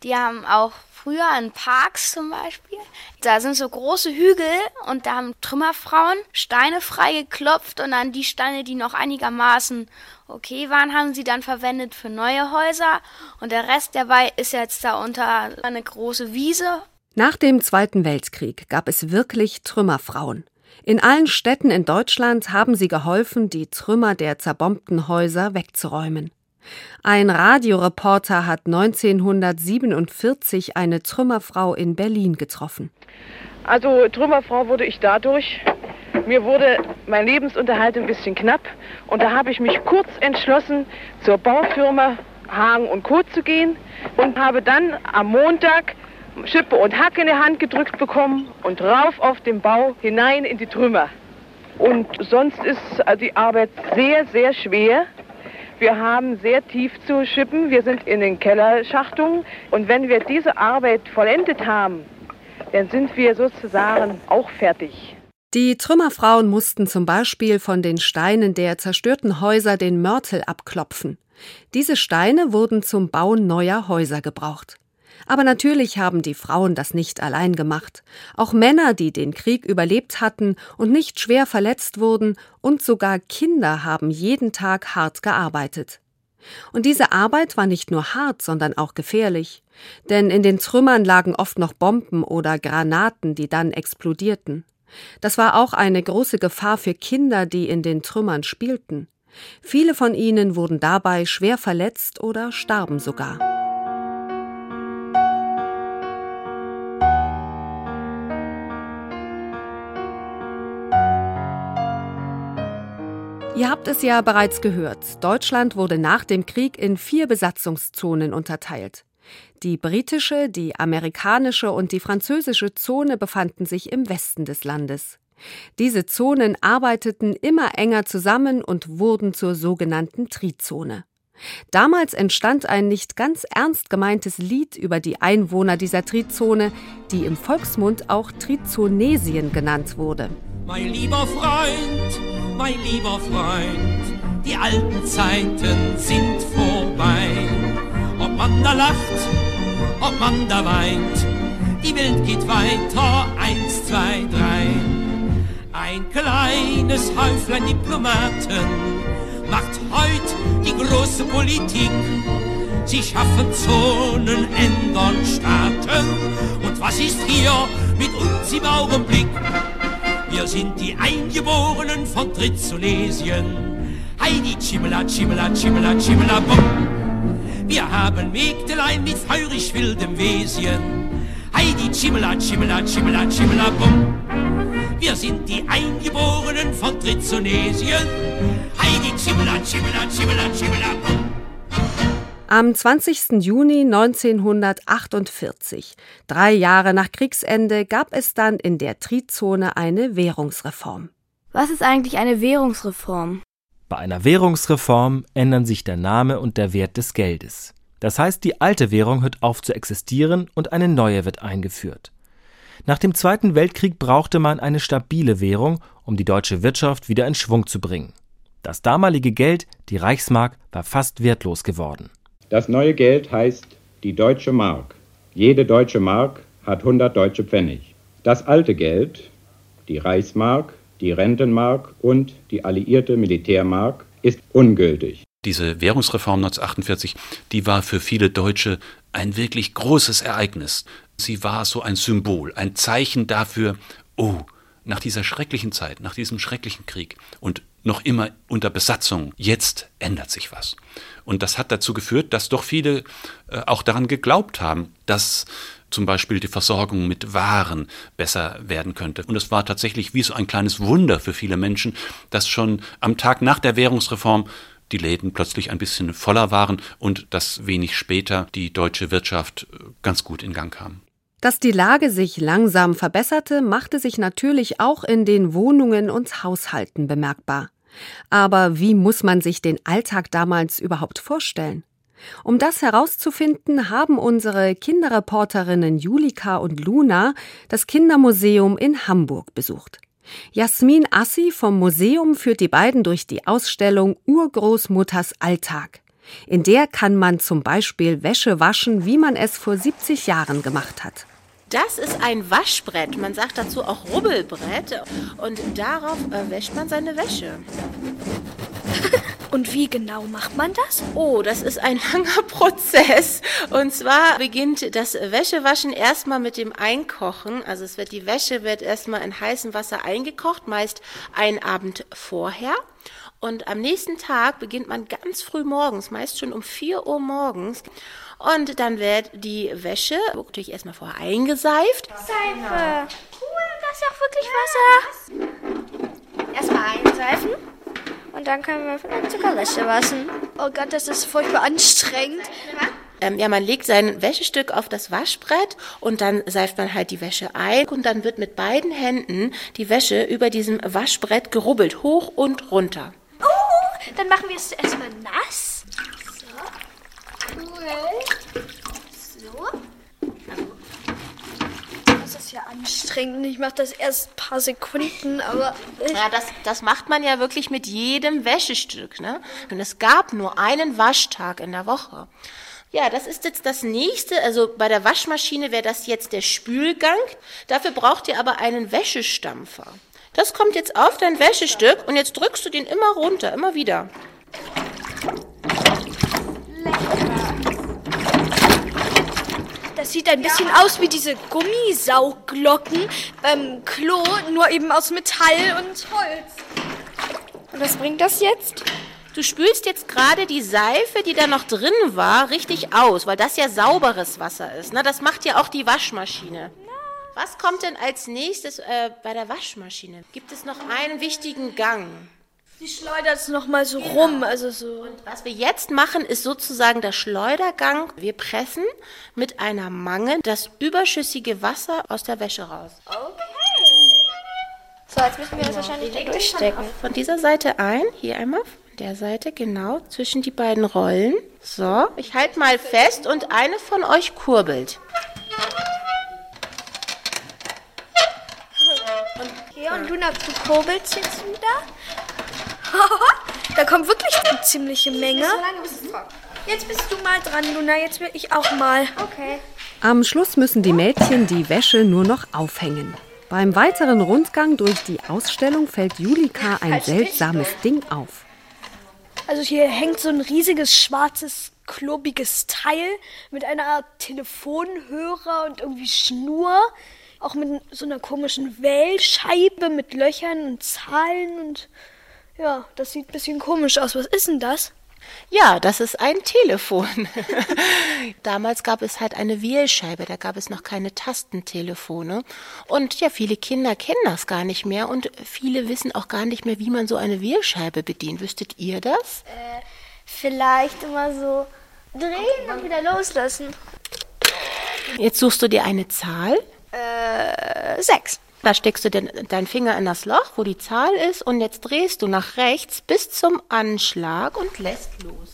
Speaker 8: Die haben auch früher in Parks zum Beispiel. Da sind so große Hügel und da haben Trümmerfrauen Steine freigeklopft und dann die Steine, die noch einigermaßen okay waren, haben sie dann verwendet für neue Häuser und der Rest dabei ist jetzt da unter eine große Wiese.
Speaker 3: Nach dem Zweiten Weltkrieg gab es wirklich Trümmerfrauen. In allen Städten in Deutschland haben sie geholfen, die Trümmer der zerbombten Häuser wegzuräumen. Ein Radioreporter hat 1947 eine Trümmerfrau in Berlin getroffen.
Speaker 24: Also Trümmerfrau wurde ich dadurch, mir wurde mein Lebensunterhalt ein bisschen knapp und da habe ich mich kurz entschlossen, zur Baufirma Hagen und Co. zu gehen und habe dann am Montag Schippe und Hack in die Hand gedrückt bekommen und rauf auf den Bau hinein in die Trümmer. Und sonst ist die Arbeit sehr, sehr schwer. Wir haben sehr tief zu schippen. Wir sind in den Kellerschachtungen. Und wenn wir diese Arbeit vollendet haben, dann sind wir sozusagen auch fertig.
Speaker 3: Die Trümmerfrauen mussten zum Beispiel von den Steinen der zerstörten Häuser den Mörtel abklopfen. Diese Steine wurden zum Bauen neuer Häuser gebraucht. Aber natürlich haben die Frauen das nicht allein gemacht. Auch Männer, die den Krieg überlebt hatten und nicht schwer verletzt wurden, und sogar Kinder haben jeden Tag hart gearbeitet. Und diese Arbeit war nicht nur hart, sondern auch gefährlich. Denn in den Trümmern lagen oft noch Bomben oder Granaten, die dann explodierten. Das war auch eine große Gefahr für Kinder, die in den Trümmern spielten. Viele von ihnen wurden dabei schwer verletzt oder starben sogar. Ihr habt es ja bereits gehört. Deutschland wurde nach dem Krieg in vier Besatzungszonen unterteilt. Die britische, die amerikanische und die französische Zone befanden sich im Westen des Landes. Diese Zonen arbeiteten immer enger zusammen und wurden zur sogenannten Trizone. Damals entstand ein nicht ganz ernst gemeintes Lied über die Einwohner dieser Trizone, die im Volksmund auch Trizonesien genannt wurde.
Speaker 25: Mein lieber Freund, mein lieber Freund, die alten Zeiten sind vorbei. Ob man da lacht, ob man da weint, die Welt geht weiter, eins, zwei, drei. Ein kleines Häuflein Diplomaten macht heut die große Politik. Sie schaffen Zonen, ändern Staaten. Und was ist hier mit uns im Augenblick? Wir sind die Eingeborenen von Trizonesien. Heidi, Chimela, Chimela, Chimela, Chimela, bum. Wir haben Mägdelein mit feurig wildem Wesen. Heidi, Chimela, Chimela, Chimela, Chimela, bum. Wir sind die Eingeborenen von Trizonesien. Heidi, Chimela, Chimela, Chimela, Chimela, bum.
Speaker 3: Am 20. Juni 1948, drei Jahre nach Kriegsende, gab es dann in der Trizone eine Währungsreform.
Speaker 19: Was ist eigentlich eine Währungsreform?
Speaker 9: Bei einer Währungsreform ändern sich der Name und der Wert des Geldes. Das heißt, die alte Währung hört auf zu existieren und eine neue wird eingeführt. Nach dem Zweiten Weltkrieg brauchte man eine stabile Währung, um die deutsche Wirtschaft wieder in Schwung zu bringen. Das damalige Geld, die Reichsmark, war fast wertlos geworden.
Speaker 26: Das neue Geld heißt die deutsche Mark. Jede deutsche Mark hat 100 deutsche Pfennig. Das alte Geld, die Reichsmark, die Rentenmark und die alliierte Militärmark, ist ungültig.
Speaker 1: Diese Währungsreform 1948, die war für viele Deutsche ein wirklich großes Ereignis. Sie war so ein Symbol, ein Zeichen dafür, oh, nach dieser schrecklichen Zeit, nach diesem schrecklichen Krieg und noch immer unter Besatzung, jetzt ändert sich was. Und das hat dazu geführt, dass doch viele äh, auch daran geglaubt haben, dass zum Beispiel die Versorgung mit Waren besser werden könnte. Und es war tatsächlich wie so ein kleines Wunder für viele Menschen, dass schon am Tag nach der Währungsreform die Läden plötzlich ein bisschen voller waren und dass wenig später die deutsche Wirtschaft äh, ganz gut in Gang kam.
Speaker 3: Dass die Lage sich langsam verbesserte, machte sich natürlich auch in den Wohnungen und Haushalten bemerkbar. Aber wie muss man sich den Alltag damals überhaupt vorstellen? Um das herauszufinden, haben unsere Kinderreporterinnen Julika und Luna das Kindermuseum in Hamburg besucht. Jasmin Assi vom Museum führt die beiden durch die Ausstellung Urgroßmutters Alltag. In der kann man zum Beispiel Wäsche waschen, wie man es vor 70 Jahren gemacht hat.
Speaker 27: Das ist ein Waschbrett. Man sagt dazu auch Rubbelbrett. Und darauf äh, wäscht man seine Wäsche.
Speaker 19: Und wie genau macht man das?
Speaker 27: Oh, das ist ein langer Prozess. Und zwar beginnt das Wäschewaschen erstmal mit dem Einkochen. Also es wird die Wäsche wird erstmal in heißem Wasser eingekocht, meist einen Abend vorher. Und am nächsten Tag beginnt man ganz früh morgens, meist schon um 4 Uhr morgens. Und dann wird die Wäsche natürlich erstmal vorher eingeseift.
Speaker 17: Seife. Cool, das ist auch wirklich Wasser. Erstmal einseifen. Und dann können wir vielleicht sogar Wäsche waschen.
Speaker 19: Oh Gott, das ist furchtbar anstrengend.
Speaker 27: Ähm, ja, man legt sein Wäschestück auf das Waschbrett und dann seift man halt die Wäsche ein und dann wird mit beiden Händen die Wäsche über diesem Waschbrett gerubbelt, hoch und runter.
Speaker 17: Oh, dann machen wir es zuerst mal nass. Cool. So.
Speaker 19: Das ist ja anstrengend. Ich mache das erst ein paar Sekunden, aber.
Speaker 27: Ja, das, das macht man ja wirklich mit jedem Wäschestück. Ne? Und es gab nur einen Waschtag in der Woche. Ja, das ist jetzt das nächste. Also bei der Waschmaschine wäre das jetzt der Spülgang. Dafür braucht ihr aber einen Wäschestampfer. Das kommt jetzt auf dein Wäschestück und jetzt drückst du den immer runter, immer wieder.
Speaker 19: Das sieht ein bisschen aus wie diese Gummisauglocken beim Klo, nur eben aus Metall und Holz. Und was bringt das jetzt?
Speaker 27: Du spülst jetzt gerade die Seife, die da noch drin war, richtig aus, weil das ja sauberes Wasser ist. Ne? Das macht ja auch die Waschmaschine. Was kommt denn als nächstes äh, bei der Waschmaschine? Gibt es noch einen wichtigen Gang?
Speaker 19: Die schleudert es nochmal so genau. rum. Also so.
Speaker 27: Und was wir jetzt machen, ist sozusagen der Schleudergang. Wir pressen mit einer Mange das überschüssige Wasser aus der Wäsche raus.
Speaker 19: Okay. So, jetzt müssen wir das wahrscheinlich da durchstecken.
Speaker 27: Von dieser Seite ein, hier einmal, von der Seite, genau, zwischen die beiden Rollen. So, ich halte mal fest und eine von euch kurbelt.
Speaker 19: Und hier und Luna, du kurbelst jetzt wieder. da kommt wirklich eine ziemliche Menge. So lange, bis es trocken. Jetzt bist du mal dran, Luna. Jetzt will ich auch mal.
Speaker 27: Okay.
Speaker 3: Am Schluss müssen die Mädchen die Wäsche nur noch aufhängen. Beim weiteren Rundgang durch die Ausstellung fällt Julika ein seltsames Ding auf.
Speaker 19: Also hier hängt so ein riesiges schwarzes klobiges Teil mit einer Art Telefonhörer und irgendwie Schnur. Auch mit so einer komischen Wählscheibe mit Löchern und Zahlen und ja, das sieht ein bisschen komisch aus. Was ist denn das?
Speaker 27: Ja, das ist ein Telefon. Damals gab es halt eine Wählscheibe, da gab es noch keine Tastentelefone. Und ja, viele Kinder kennen das gar nicht mehr und viele wissen auch gar nicht mehr, wie man so eine Wählscheibe bedient. Wüsstet ihr das?
Speaker 19: Äh, vielleicht immer so drehen und wieder loslassen.
Speaker 27: Jetzt suchst du dir eine Zahl.
Speaker 19: Äh, sechs.
Speaker 27: Da steckst du den, deinen Finger in das Loch, wo die Zahl ist, und jetzt drehst du nach rechts bis zum Anschlag und lässt los.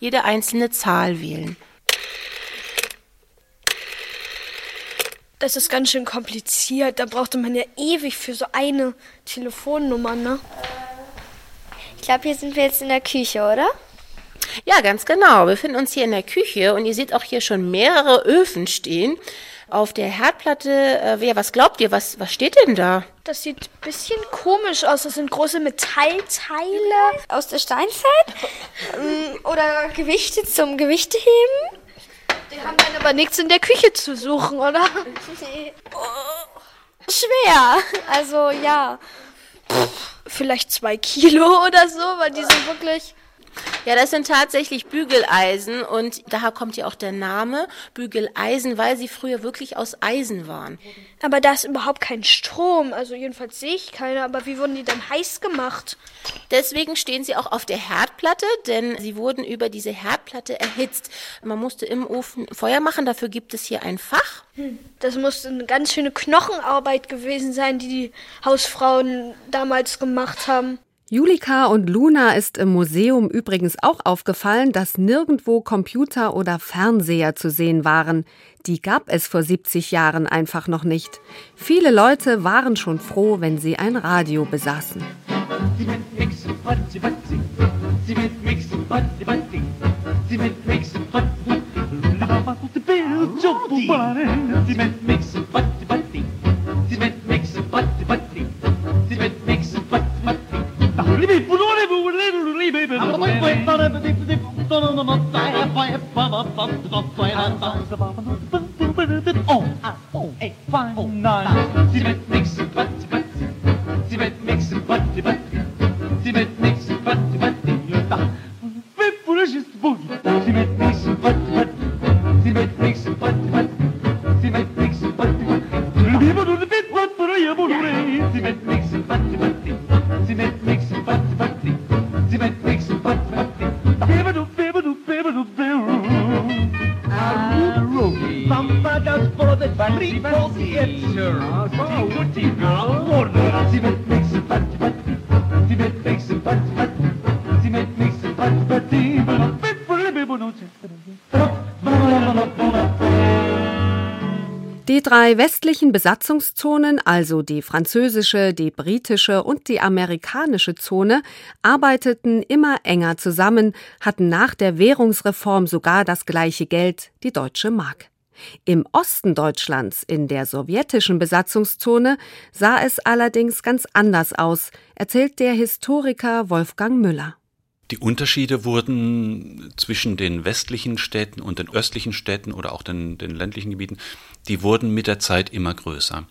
Speaker 27: Jede einzelne Zahl wählen.
Speaker 19: Das ist ganz schön kompliziert. Da brauchte man ja ewig für so eine Telefonnummer, ne?
Speaker 7: Ich glaube, hier sind wir jetzt in der Küche, oder?
Speaker 27: Ja, ganz genau. Wir befinden uns hier in der Küche und ihr seht auch hier schon mehrere Öfen stehen. Auf der Herdplatte, äh, wer, was glaubt ihr, was, was steht denn da?
Speaker 19: Das sieht ein bisschen komisch aus. Das sind große Metallteile.
Speaker 7: Aus der Steinzeit? Ähm, oder Gewichte zum Gewichteheben?
Speaker 19: Die haben dann aber nichts in der Küche zu suchen, oder?
Speaker 7: Nee. Oh, schwer. Also, ja.
Speaker 19: Vielleicht zwei Kilo oder so, weil die sind wirklich
Speaker 27: ja, das sind tatsächlich Bügeleisen und daher kommt ja auch der Name Bügeleisen, weil sie früher wirklich aus Eisen waren.
Speaker 19: Aber da ist überhaupt kein Strom, also jedenfalls sehe ich keine, aber wie wurden die dann heiß gemacht?
Speaker 27: Deswegen stehen sie auch auf der Herdplatte, denn sie wurden über diese Herdplatte erhitzt. Man musste im Ofen Feuer machen, dafür gibt es hier ein Fach.
Speaker 19: Hm, das musste eine ganz schöne Knochenarbeit gewesen sein, die die Hausfrauen damals gemacht haben.
Speaker 3: Julika und Luna ist im Museum übrigens auch aufgefallen, dass nirgendwo Computer oder Fernseher zu sehen waren. Die gab es vor 70 Jahren einfach noch nicht. Viele Leute waren schon froh, wenn sie ein Radio besaßen. Sie mit drei westlichen Besatzungszonen, also die französische, die britische und die amerikanische Zone, arbeiteten immer enger zusammen, hatten nach der Währungsreform sogar das gleiche Geld, die deutsche Mark. Im Osten Deutschlands, in der sowjetischen Besatzungszone, sah es allerdings ganz anders aus, erzählt der Historiker Wolfgang Müller.
Speaker 1: Die Unterschiede wurden zwischen den westlichen Städten und den östlichen Städten oder auch den, den ländlichen Gebieten, die wurden mit der Zeit immer größer.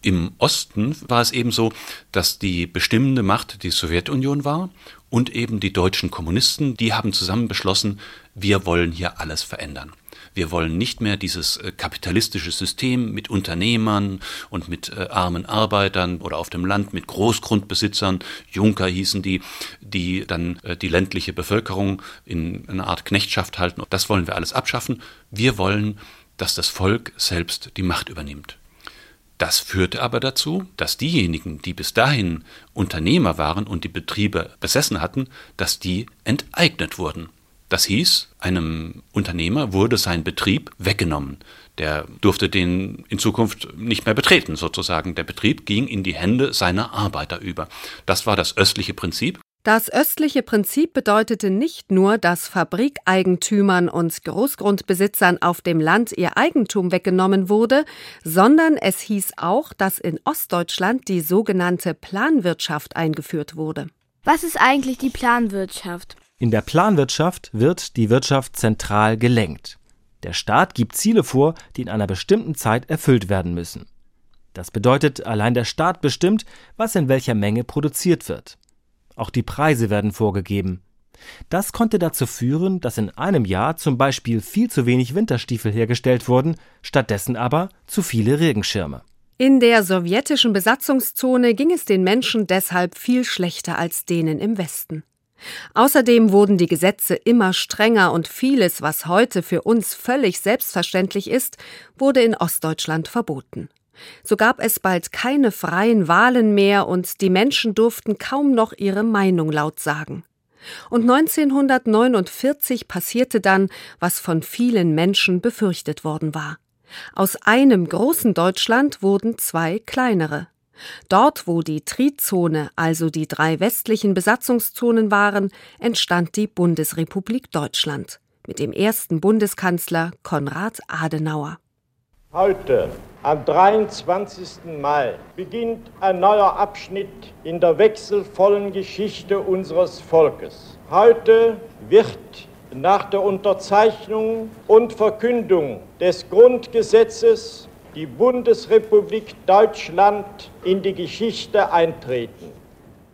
Speaker 1: Im Osten war es eben so, dass die bestimmende Macht die Sowjetunion war und eben die deutschen Kommunisten, die haben zusammen beschlossen, wir wollen hier alles verändern. Wir wollen nicht mehr dieses äh, kapitalistische System mit Unternehmern und mit äh, armen Arbeitern oder auf dem Land mit Großgrundbesitzern, Junker hießen die, die dann äh, die ländliche Bevölkerung in eine Art Knechtschaft halten. Das wollen wir alles abschaffen. Wir wollen, dass das Volk selbst die Macht übernimmt. Das führte aber dazu, dass diejenigen, die bis dahin Unternehmer waren und die Betriebe besessen hatten, dass die enteignet wurden. Das hieß, einem Unternehmer wurde sein Betrieb weggenommen. Der durfte den in Zukunft nicht mehr betreten, sozusagen. Der Betrieb ging in die Hände seiner Arbeiter über. Das war das östliche Prinzip.
Speaker 3: Das östliche Prinzip bedeutete nicht nur, dass Fabrikeigentümern und Großgrundbesitzern auf dem Land ihr Eigentum weggenommen wurde, sondern es hieß auch, dass in Ostdeutschland die sogenannte Planwirtschaft eingeführt wurde.
Speaker 7: Was ist eigentlich die Planwirtschaft?
Speaker 9: In der Planwirtschaft wird die Wirtschaft zentral gelenkt. Der Staat gibt Ziele vor, die in einer bestimmten Zeit erfüllt werden müssen. Das bedeutet, allein der Staat bestimmt, was in welcher Menge produziert wird. Auch die Preise werden vorgegeben. Das konnte dazu führen, dass in einem Jahr zum Beispiel viel zu wenig Winterstiefel hergestellt wurden, stattdessen aber zu viele Regenschirme.
Speaker 3: In der sowjetischen Besatzungszone ging es den Menschen deshalb viel schlechter als denen im Westen. Außerdem wurden die Gesetze immer strenger und vieles, was heute für uns völlig selbstverständlich ist, wurde in Ostdeutschland verboten. So gab es bald keine freien Wahlen mehr und die Menschen durften kaum noch ihre Meinung laut sagen. Und 1949 passierte dann, was von vielen Menschen befürchtet worden war. Aus einem großen Deutschland wurden zwei kleinere. Dort, wo die Trizone, also die drei westlichen Besatzungszonen waren, entstand die Bundesrepublik Deutschland mit dem ersten Bundeskanzler Konrad Adenauer.
Speaker 28: Heute, am 23. Mai, beginnt ein neuer Abschnitt in der wechselvollen Geschichte unseres Volkes. Heute wird nach der Unterzeichnung und Verkündung des Grundgesetzes die Bundesrepublik Deutschland in die Geschichte eintreten.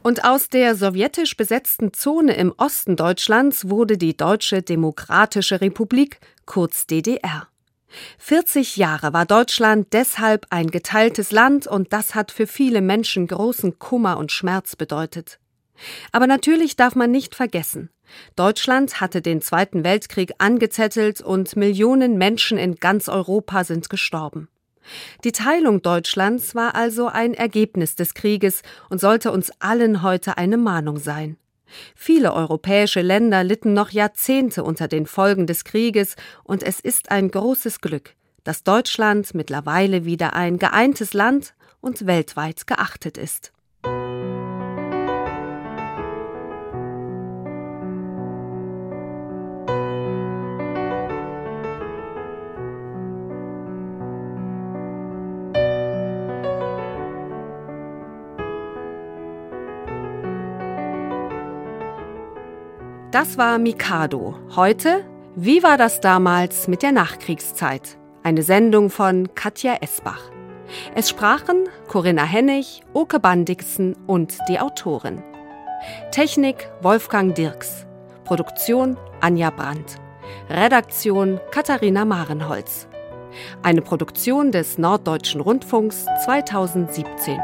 Speaker 3: Und aus der sowjetisch besetzten Zone im Osten Deutschlands wurde die Deutsche Demokratische Republik, kurz DDR. 40 Jahre war Deutschland deshalb ein geteiltes Land und das hat für viele Menschen großen Kummer und Schmerz bedeutet. Aber natürlich darf man nicht vergessen, Deutschland hatte den Zweiten Weltkrieg angezettelt und Millionen Menschen in ganz Europa sind gestorben. Die Teilung Deutschlands war also ein Ergebnis des Krieges und sollte uns allen heute eine Mahnung sein. Viele europäische Länder litten noch Jahrzehnte unter den Folgen des Krieges, und es ist ein großes Glück, dass Deutschland mittlerweile wieder ein geeintes Land und weltweit geachtet ist. Das war Mikado. Heute, wie war das damals mit der Nachkriegszeit? Eine Sendung von Katja Esbach. Es sprachen Corinna Hennig, Oke Bandixen und die Autorin. Technik Wolfgang Dirks. Produktion Anja Brandt. Redaktion Katharina Marenholz. Eine Produktion des Norddeutschen Rundfunks 2017.